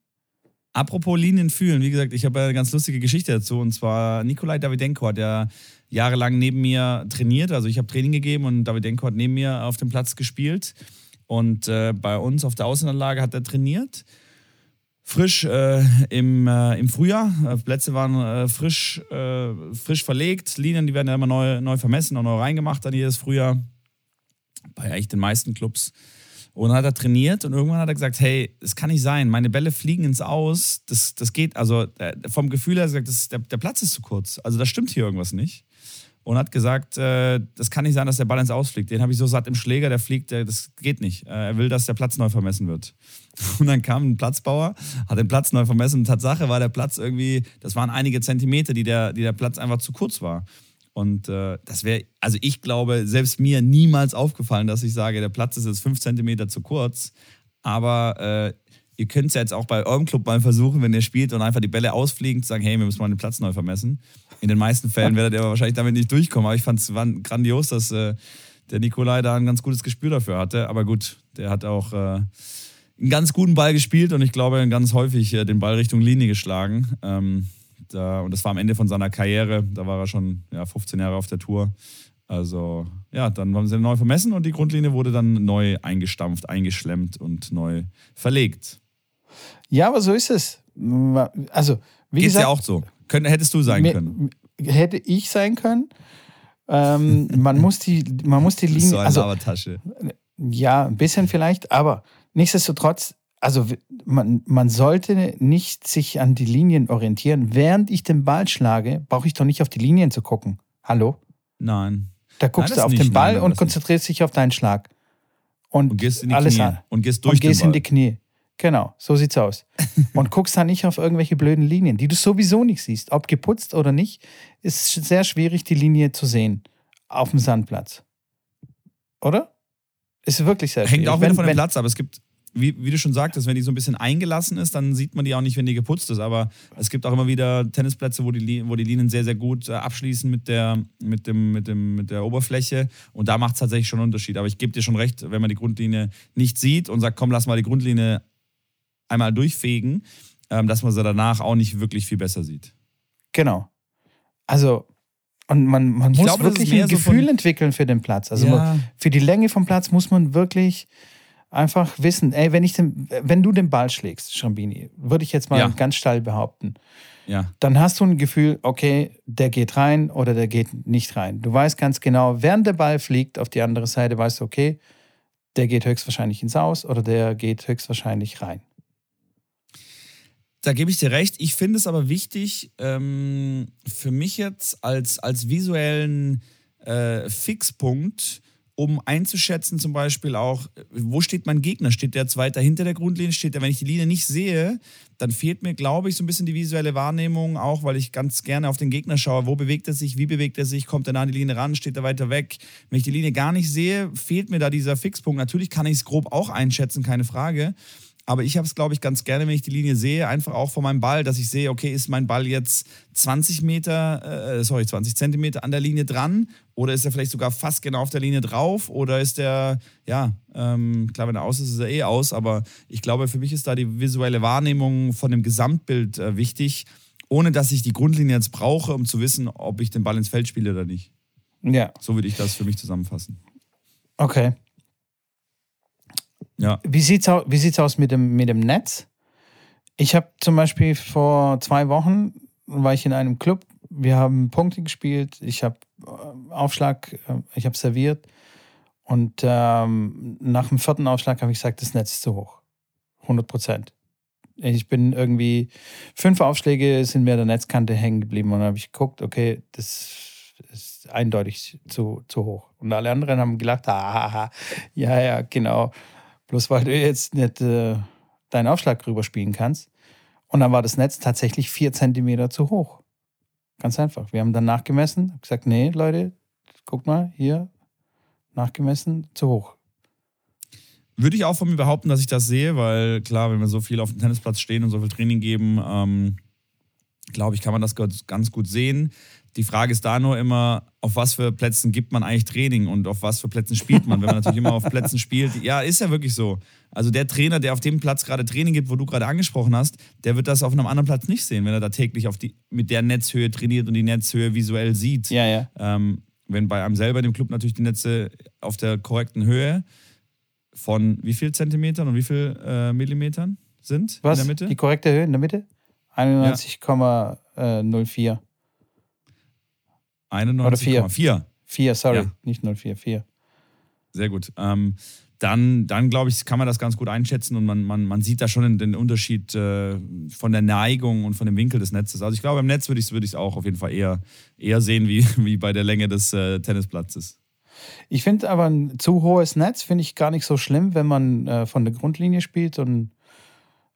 Apropos Linien fühlen, wie gesagt, ich habe eine ganz lustige Geschichte dazu. Und zwar Nikolai Davidenko hat ja jahrelang neben mir trainiert. Also ich habe Training gegeben und Davidenko hat neben mir auf dem Platz gespielt. Und äh, bei uns auf der Außenanlage hat er trainiert. Frisch äh, im, äh, im Frühjahr. Äh, Plätze waren äh, frisch, äh, frisch verlegt. Linien, die werden ja immer neu, neu vermessen und neu reingemacht dann jedes Frühjahr. Bei eigentlich den meisten Clubs. Und dann hat er trainiert und irgendwann hat er gesagt, hey, es kann nicht sein, meine Bälle fliegen ins Aus, das, das geht, also vom Gefühl her gesagt, das, der, der Platz ist zu kurz, also da stimmt hier irgendwas nicht und hat gesagt, äh, das kann nicht sein, dass der Ball ins Ausfliegt. Den habe ich so satt im Schläger, der fliegt, der, das geht nicht. Äh, er will, dass der Platz neu vermessen wird. Und dann kam ein Platzbauer, hat den Platz neu vermessen. Und Tatsache war der Platz irgendwie, das waren einige Zentimeter, die der, die der Platz einfach zu kurz war. Und äh, das wäre, also ich glaube, selbst mir niemals aufgefallen, dass ich sage, der Platz ist jetzt fünf Zentimeter zu kurz. Aber äh, ihr könnt es ja jetzt auch bei eurem Club mal versuchen, wenn ihr spielt und einfach die Bälle ausfliegen, zu sagen, hey, wir müssen mal den Platz neu vermessen. In den meisten Fällen werdet ihr wahrscheinlich damit nicht durchkommen. Aber ich fand es grandios, dass äh, der Nikolai da ein ganz gutes Gespür dafür hatte. Aber gut, der hat auch äh, einen ganz guten Ball gespielt und ich glaube, ganz häufig äh, den Ball Richtung Linie geschlagen. Ähm, Da, und das war am Ende von seiner Karriere. Da war er schon ja, 15 Jahre auf der Tour. Also ja, dann haben sie neu vermessen und die Grundlinie wurde dann neu eingestampft, eingeschlemmt und neu verlegt. Ja, aber so ist es. Also, wie Geht's gesagt. ja auch so. Könnt, hättest du sein können. Hätte ich sein können. Ähm, man, muss die, man muss die Linie. So eine also. Ja, ein bisschen vielleicht, aber nichtsdestotrotz, also man, man sollte nicht sich an die Linien orientieren. Während ich den Ball schlage, brauche ich doch nicht auf die Linien zu gucken. Hallo? Nein. Da guckst Nein, du auf nicht, den Ball nein, und konzentrierst dich auf deinen Schlag. Und, Und gehst in die alles Knie. an. Und gehst durch und gehst in die Knie. Genau, so sieht's aus. und guckst dann nicht auf irgendwelche blöden Linien, die du sowieso nicht siehst. Ob geputzt oder nicht, ist sehr schwierig, die Linie zu sehen auf dem Sandplatz. Oder? Ist wirklich sehr schwierig. Hängt auch wieder Wenn- von dem wenn- Platz, aber es gibt, wie, wie du schon sagtest, wenn die so ein bisschen eingelassen ist, dann sieht man die auch nicht, wenn die geputzt ist. Aber es gibt auch immer wieder Tennisplätze, wo die, wo die Linien sehr, sehr gut äh, abschließen mit der, mit, dem, mit, dem, mit der Oberfläche. Und da macht es tatsächlich schon einen Unterschied. Aber ich gebe dir schon recht, wenn man die Grundlinie nicht sieht und sagt, komm, lass mal die Grundlinie einmal durchfegen, ähm, dass man sie danach auch nicht wirklich viel besser sieht. Genau. Also, und man, man muss glaube, wirklich ein so Gefühl von- entwickeln für den Platz. Also Ja. man, für die Länge vom Platz muss man wirklich einfach wissen, ey, wenn ich den, wenn du den Ball schlägst, Schrambini, würde ich jetzt mal Ja. ganz steil behaupten, Ja. dann hast du ein Gefühl, okay, der geht rein oder der geht nicht rein. Du weißt ganz genau, während der Ball fliegt auf die andere Seite, weißt du, okay, der geht höchstwahrscheinlich ins Aus oder der geht höchstwahrscheinlich rein. Da gebe ich dir recht. Ich finde es aber wichtig, ähm, für mich jetzt als, als visuellen äh, Fixpunkt, um einzuschätzen, zum Beispiel auch, wo steht mein Gegner? Steht der jetzt weiter hinter der Grundlinie? Steht der, wenn ich die Linie nicht sehe, dann fehlt mir, glaube ich, so ein bisschen die visuelle Wahrnehmung, auch weil ich ganz gerne auf den Gegner schaue. Wo bewegt er sich? Wie bewegt er sich? Kommt er nah an die Linie ran? Steht er weiter weg? Wenn ich die Linie gar nicht sehe, fehlt mir da dieser Fixpunkt. Natürlich kann ich es grob auch einschätzen, keine Frage. Aber ich habe es, glaube ich, ganz gerne, wenn ich die Linie sehe, einfach auch von meinem Ball, dass ich sehe, okay, ist mein Ball jetzt 20 Meter, äh, sorry, 20 Zentimeter an der Linie dran oder ist er vielleicht sogar fast genau auf der Linie drauf oder ist der, ja, ähm, klar, wenn er aus ist, ist er eh aus, aber ich glaube, für mich ist da die visuelle Wahrnehmung von dem Gesamtbild äh, wichtig, ohne dass ich die Grundlinie jetzt brauche, um zu wissen, ob ich den Ball ins Feld spiele oder nicht. Ja, So würde ich das für mich zusammenfassen. okay. Ja. Wie sieht's aus, wie sieht's aus mit, dem, mit dem Netz? Ich habe zum Beispiel vor zwei Wochen war ich in einem Club. Wir haben Punkte gespielt. Ich habe äh, Aufschlag, äh, ich habe serviert. Und ähm, nach dem vierten Aufschlag habe ich gesagt, das Netz ist zu hoch. 100 Prozent. Ich bin irgendwie, fünf Aufschläge sind mir an der Netzkante hängen geblieben. Und dann habe ich geguckt, okay, das ist eindeutig zu, zu hoch. Und alle anderen haben gelacht, haha, ja, ja, genau. Bloß weil du jetzt nicht äh, deinen Aufschlag rüberspielen kannst. Und dann war das Netz tatsächlich vier Zentimeter zu hoch. Ganz einfach. Wir haben dann nachgemessen, gesagt, nee, Leute, guck mal, hier, nachgemessen, zu hoch. Würde ich auch von mir behaupten, dass ich das sehe, weil klar, wenn wir so viel auf dem Tennisplatz stehen und so viel Training geben, ähm, glaube ich, kann man das ganz gut sehen. Die Frage ist da nur immer, auf was für Plätzen gibt man eigentlich Training und auf was für Plätzen spielt man. Wenn man natürlich immer auf Plätzen spielt, ja, ist ja wirklich so. Also der Trainer, der auf dem Platz gerade Training gibt, wo du gerade angesprochen hast, der wird das auf einem anderen Platz nicht sehen, wenn er da täglich auf die, mit der Netzhöhe trainiert und die Netzhöhe visuell sieht. Ja, ja. Ähm, wenn bei einem selber dem Club natürlich die Netze auf der korrekten Höhe von wie viel Zentimetern und wie viel äh, Millimetern sind Was? in der Mitte? Die korrekte Höhe in der Mitte? 91,04. 91,4. 4, sorry, Ja. nicht 04, 4. Sehr gut. Ähm, dann, dann glaube ich, kann man das ganz gut einschätzen und man, man, man sieht da schon den Unterschied äh, von der Neigung und von dem Winkel des Netzes. Also ich glaube, im Netz würde ich es würd auch auf jeden Fall eher, eher sehen, wie, wie bei der Länge des äh, Tennisplatzes. Ich finde aber ein zu hohes Netz finde ich gar nicht so schlimm, wenn man äh, von der Grundlinie spielt und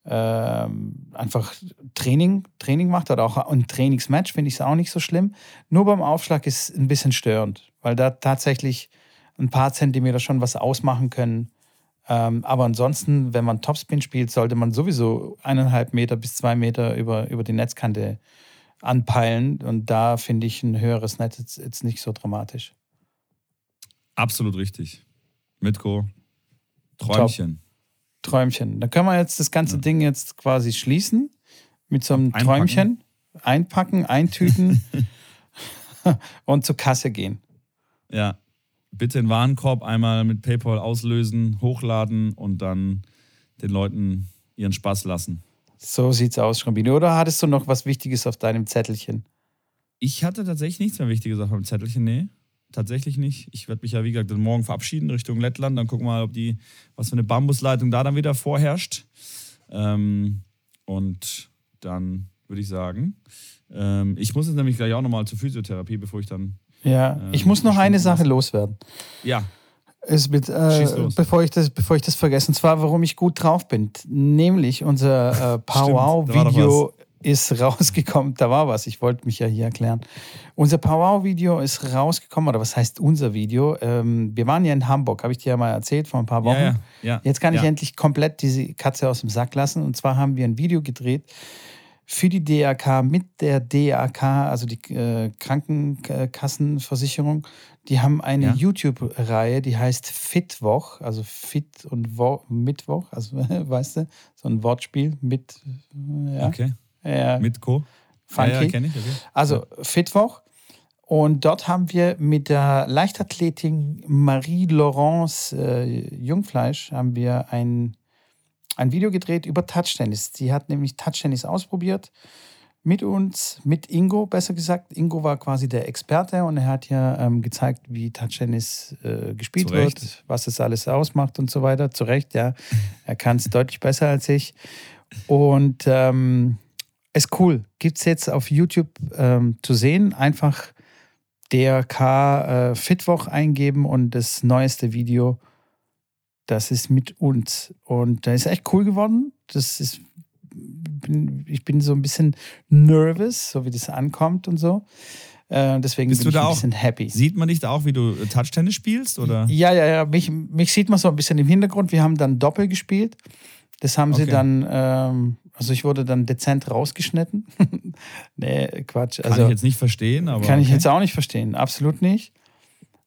ähm, einfach Training, Training macht oder auch ein Trainingsmatch finde ich es auch nicht so schlimm. Nur beim Aufschlag ist es ein bisschen störend, weil da tatsächlich ein paar Zentimeter schon was ausmachen können. Ähm, aber ansonsten, wenn man Topspin spielt, sollte man sowieso eineinhalb Meter bis zwei Meter über, über die Netzkante anpeilen. Und da finde ich ein höheres Netz jetzt, jetzt nicht so dramatisch. Absolut richtig. Mitko, Träumchen. Träumchen. Da können wir jetzt das ganze Ja. Ding jetzt quasi schließen mit so einem Einpacken. Träumchen. einpacken, eintüten und zur Kasse gehen. Ja, bitte den Warenkorb einmal mit PayPal auslösen, hochladen und dann den Leuten ihren Spaß lassen. So sieht's aus, Schrambini. Oder hattest du noch was Wichtiges auf deinem Zettelchen? Ich hatte tatsächlich nichts mehr Wichtiges auf meinem Zettelchen, nee. Tatsächlich nicht. Ich werde mich ja, wie gesagt, morgen verabschieden Richtung Lettland. Dann gucken wir mal, ob die, was für eine Bambusleitung da dann wieder vorherrscht. Ähm, und dann würde ich sagen, ähm, ich muss jetzt nämlich gleich auch nochmal zur Physiotherapie, bevor ich dann. Ja, ähm, ich muss noch eine Sache loswerden. Ja. Es mit, äh, bevor, ich das, bevor ich das vergesse, und zwar, warum ich gut drauf bin. Nämlich unser äh, Powwow-Video ist rausgekommen. Da war was, ich wollte mich ja hier erklären. Unser Powwow-Video ist rausgekommen, oder was heißt unser Video? Ähm, wir waren ja in Hamburg, habe ich dir ja mal erzählt vor ein paar Wochen. Ja, ja, ja, Jetzt kann ich endlich komplett diese Katze aus dem Sack lassen. Und zwar haben wir ein Video gedreht für die DRK mit der DRK, also die äh, Krankenkassenversicherung. Die haben eine ja. YouTube-Reihe, die heißt Fitwoch, also Fit und Wo Mittwoch, also weißt du, so ein Wortspiel mit. Ja. Okay. Ja. Mit Co. Funky. Ja, ja, ich. Okay. Also Fitwoch. Und dort haben wir mit der Leichtathletin Marie-Laurence äh, Jungfleisch haben wir ein ein Video gedreht über Touchtennis. Sie hat nämlich Touchtennis ausprobiert mit uns, mit Ingo, besser gesagt. Ingo war quasi der Experte und er hat ja ähm, gezeigt, wie Touchtennis äh, gespielt wird, was es alles ausmacht und so weiter. Zu Recht, ja. Er kann es deutlich besser als ich. Und ähm, ist cool. Gibt es jetzt auf YouTube ähm, zu sehen. Einfach DRK äh, Fitwoch eingeben und das neueste Video das ist mit uns. Und da ist echt cool geworden. Das ist, bin, ich bin so ein bisschen nervous, so wie das ankommt und so. Äh, deswegen Bist bin du ich ein bisschen happy. Sieht man dich da auch, wie du Touch-Tennis spielst? Oder? Ja, ja, ja. Mich, mich sieht man so ein bisschen im Hintergrund. Wir haben dann Doppel gespielt. Das haben okay. sie dann, ähm, also ich wurde dann dezent rausgeschnitten. nee, Quatsch. Also, kann ich jetzt nicht verstehen, aber. Kann okay. ich jetzt auch nicht verstehen, absolut nicht.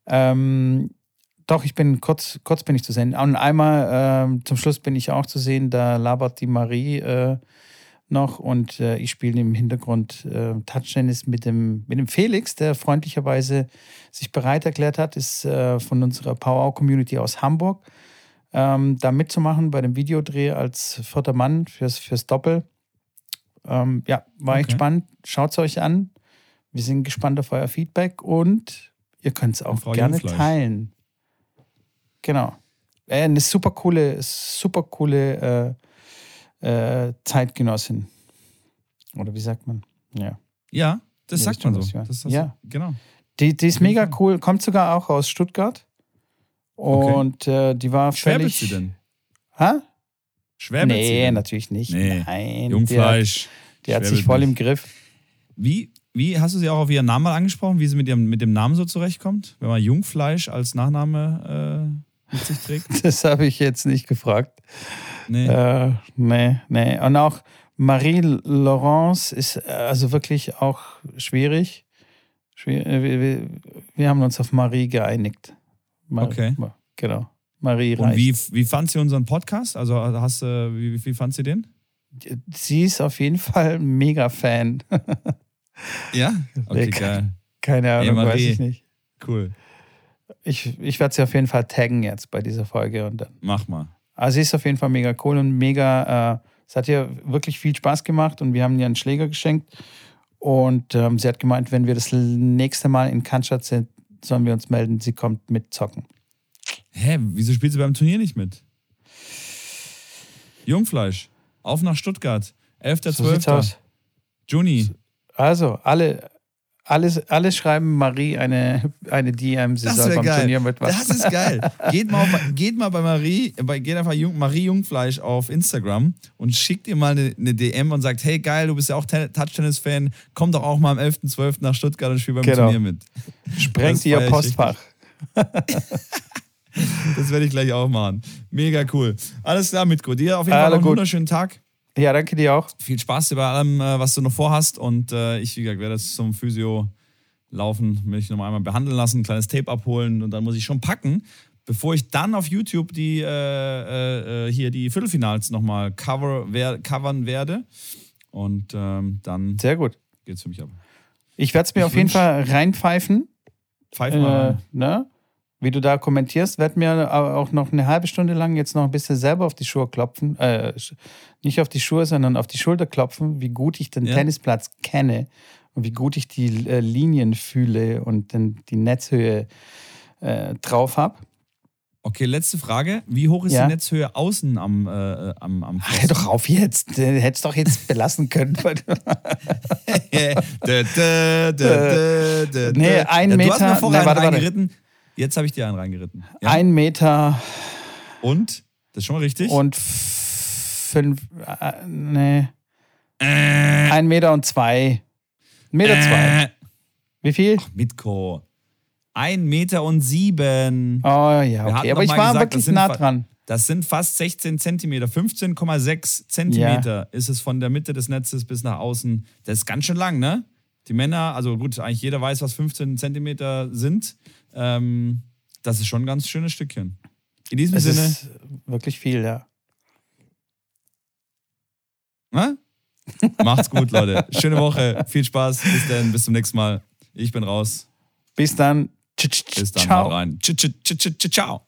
Ähm, doch, ich bin kurz, kurz bin ich zu sehen. Und einmal äh, zum Schluss bin ich auch zu sehen, da labert die Marie äh, noch und äh, ich spiele im Hintergrund äh, Touchtennis mit dem, mit dem Felix, der freundlicherweise sich bereit erklärt hat, ist äh, von unserer Power-Community aus Hamburg, ähm, da mitzumachen bei dem Videodreh als vierter Mann fürs, fürs Doppel. Ähm, ja, war okay. echt spannend. Schaut es euch an. Wir sind gespannt auf euer Feedback und ihr könnt es auch gerne teilen. Genau. Äh, eine super coole, super coole äh, äh, Zeitgenossin. Oder wie sagt man? Ja. Ja, das ja, sagt man so. Das, ja. Genau. Die, die ist mega cool, kommt sogar auch aus Stuttgart. Und okay. äh, die war völlig. sie denn? Hä? Schwäbelt nee, sie denn? natürlich nicht. Nee. Nein. Jungfleisch. Die hat, die hat sich voll nicht. im Griff. Wie, wie hast du sie auch auf ihren Namen mal angesprochen, wie sie mit, ihrem, mit dem Namen so zurechtkommt? Wenn man Jungfleisch als Nachname äh, mit sich trägt? Das habe ich jetzt nicht gefragt. Nee. Äh, nee, nee. Und auch Marie-Laurence ist äh, also wirklich auch schwierig. äh, wir, wir, wir, haben uns auf Marie geeinigt. Mar okay. Genau. Marie reicht. Und wie, wie fand sie unseren Podcast? Also hast du, wie, wie fand sie den? Sie ist auf jeden Fall mega Fan. ja? Okay, geil. Keine Ahnung, hey, weiß ich nicht. Cool. Ich, ich werde sie auf jeden Fall taggen jetzt bei dieser Folge und dann. Mach mal. Also sie ist auf jeden Fall mega cool und mega, äh, es hat ihr wirklich viel Spaß gemacht und wir haben ihr einen Schläger geschenkt. Und ähm, sie hat gemeint, wenn wir das nächste Mal in Cannstatt sind, sollen wir uns melden, sie kommt mit zocken. Hä, wieso spielt sie beim Turnier nicht mit? Jungfleisch, auf nach Stuttgart, 11.12. So Juni. Also, alle, alles, alles schreiben Marie eine, eine DM, sie das soll beim geil. Turnier mit was. Das ist geil. geht, mal, geht mal bei Marie, bei, geht einfach Jung, Marie Jungfleisch auf Instagram und schickt ihr mal eine, eine DM und sagt, hey geil, du bist ja auch Touch-Tennis-Fan, komm doch auch mal am 11.12. nach Stuttgart und spiel beim genau. Turnier mit. Sprengt ihr Postfach. das werde ich gleich auch machen. Mega cool. Alles klar, Mitko. Dir auf jeden Fall noch einen wunderschönen Tag. Ja, danke dir auch. Viel Spaß bei allem, äh, was du noch vorhast. Und äh, ich, wie gesagt, werde jetzt zum Physio laufen, mich noch einmal behandeln lassen, ein kleines Tape abholen und dann muss ich schon packen, bevor ich dann auf YouTube die äh, äh, hier die Viertelfinals nochmal cover, wer, covern werde. Und ähm, dann Sehr gut. geht's für mich ab. Ich werde es mir ich auf jeden Fall reinpfeifen. Pfeif mal. Äh, ne? Wie du da kommentierst, werde mir auch noch eine halbe Stunde lang jetzt noch ein bisschen selber auf die Schuhe klopfen. Äh, nicht auf die Schuhe, sondern auf die Schulter klopfen, wie gut ich den ja. Tennisplatz kenne und wie gut ich die äh, Linien fühle und den, die Netzhöhe äh, drauf habe. Okay, letzte Frage. Wie hoch ist ja? die Netzhöhe außen am, äh, am, am Ach, hör doch auf jetzt. Hättest doch jetzt belassen können. nee, ein Meter. Du hast mir vorher nee, warte, reingeritten. Jetzt habe ich dir einen reingeritten. Ja? Ein Meter. Und? Das ist schon mal richtig. Und fünf. Äh, nee. Äh. Ein Meter und zwei. Ein Meter äh. zwei. Wie viel? Ach, Mitko. Ein Meter und sieben. Oh ja, okay. Aber ich war gesagt, wirklich nah dran. Das sind fast 16 Zentimeter. 15,6 Zentimeter ja. ist es von der Mitte des Netzes bis nach außen. Das ist ganz schön lang, ne? Die Männer, also gut, eigentlich jeder weiß, was 15 Zentimeter sind. Ähm, das ist schon ein ganz schönes Stückchen. In diesem es Sinne. Ist wirklich viel, ja. Na? Macht's gut, Leute. Schöne Woche. Viel Spaß. Bis dann. Bis zum nächsten Mal. Ich bin raus. Bis dann. Bis dann, ciao. rein. Ciao.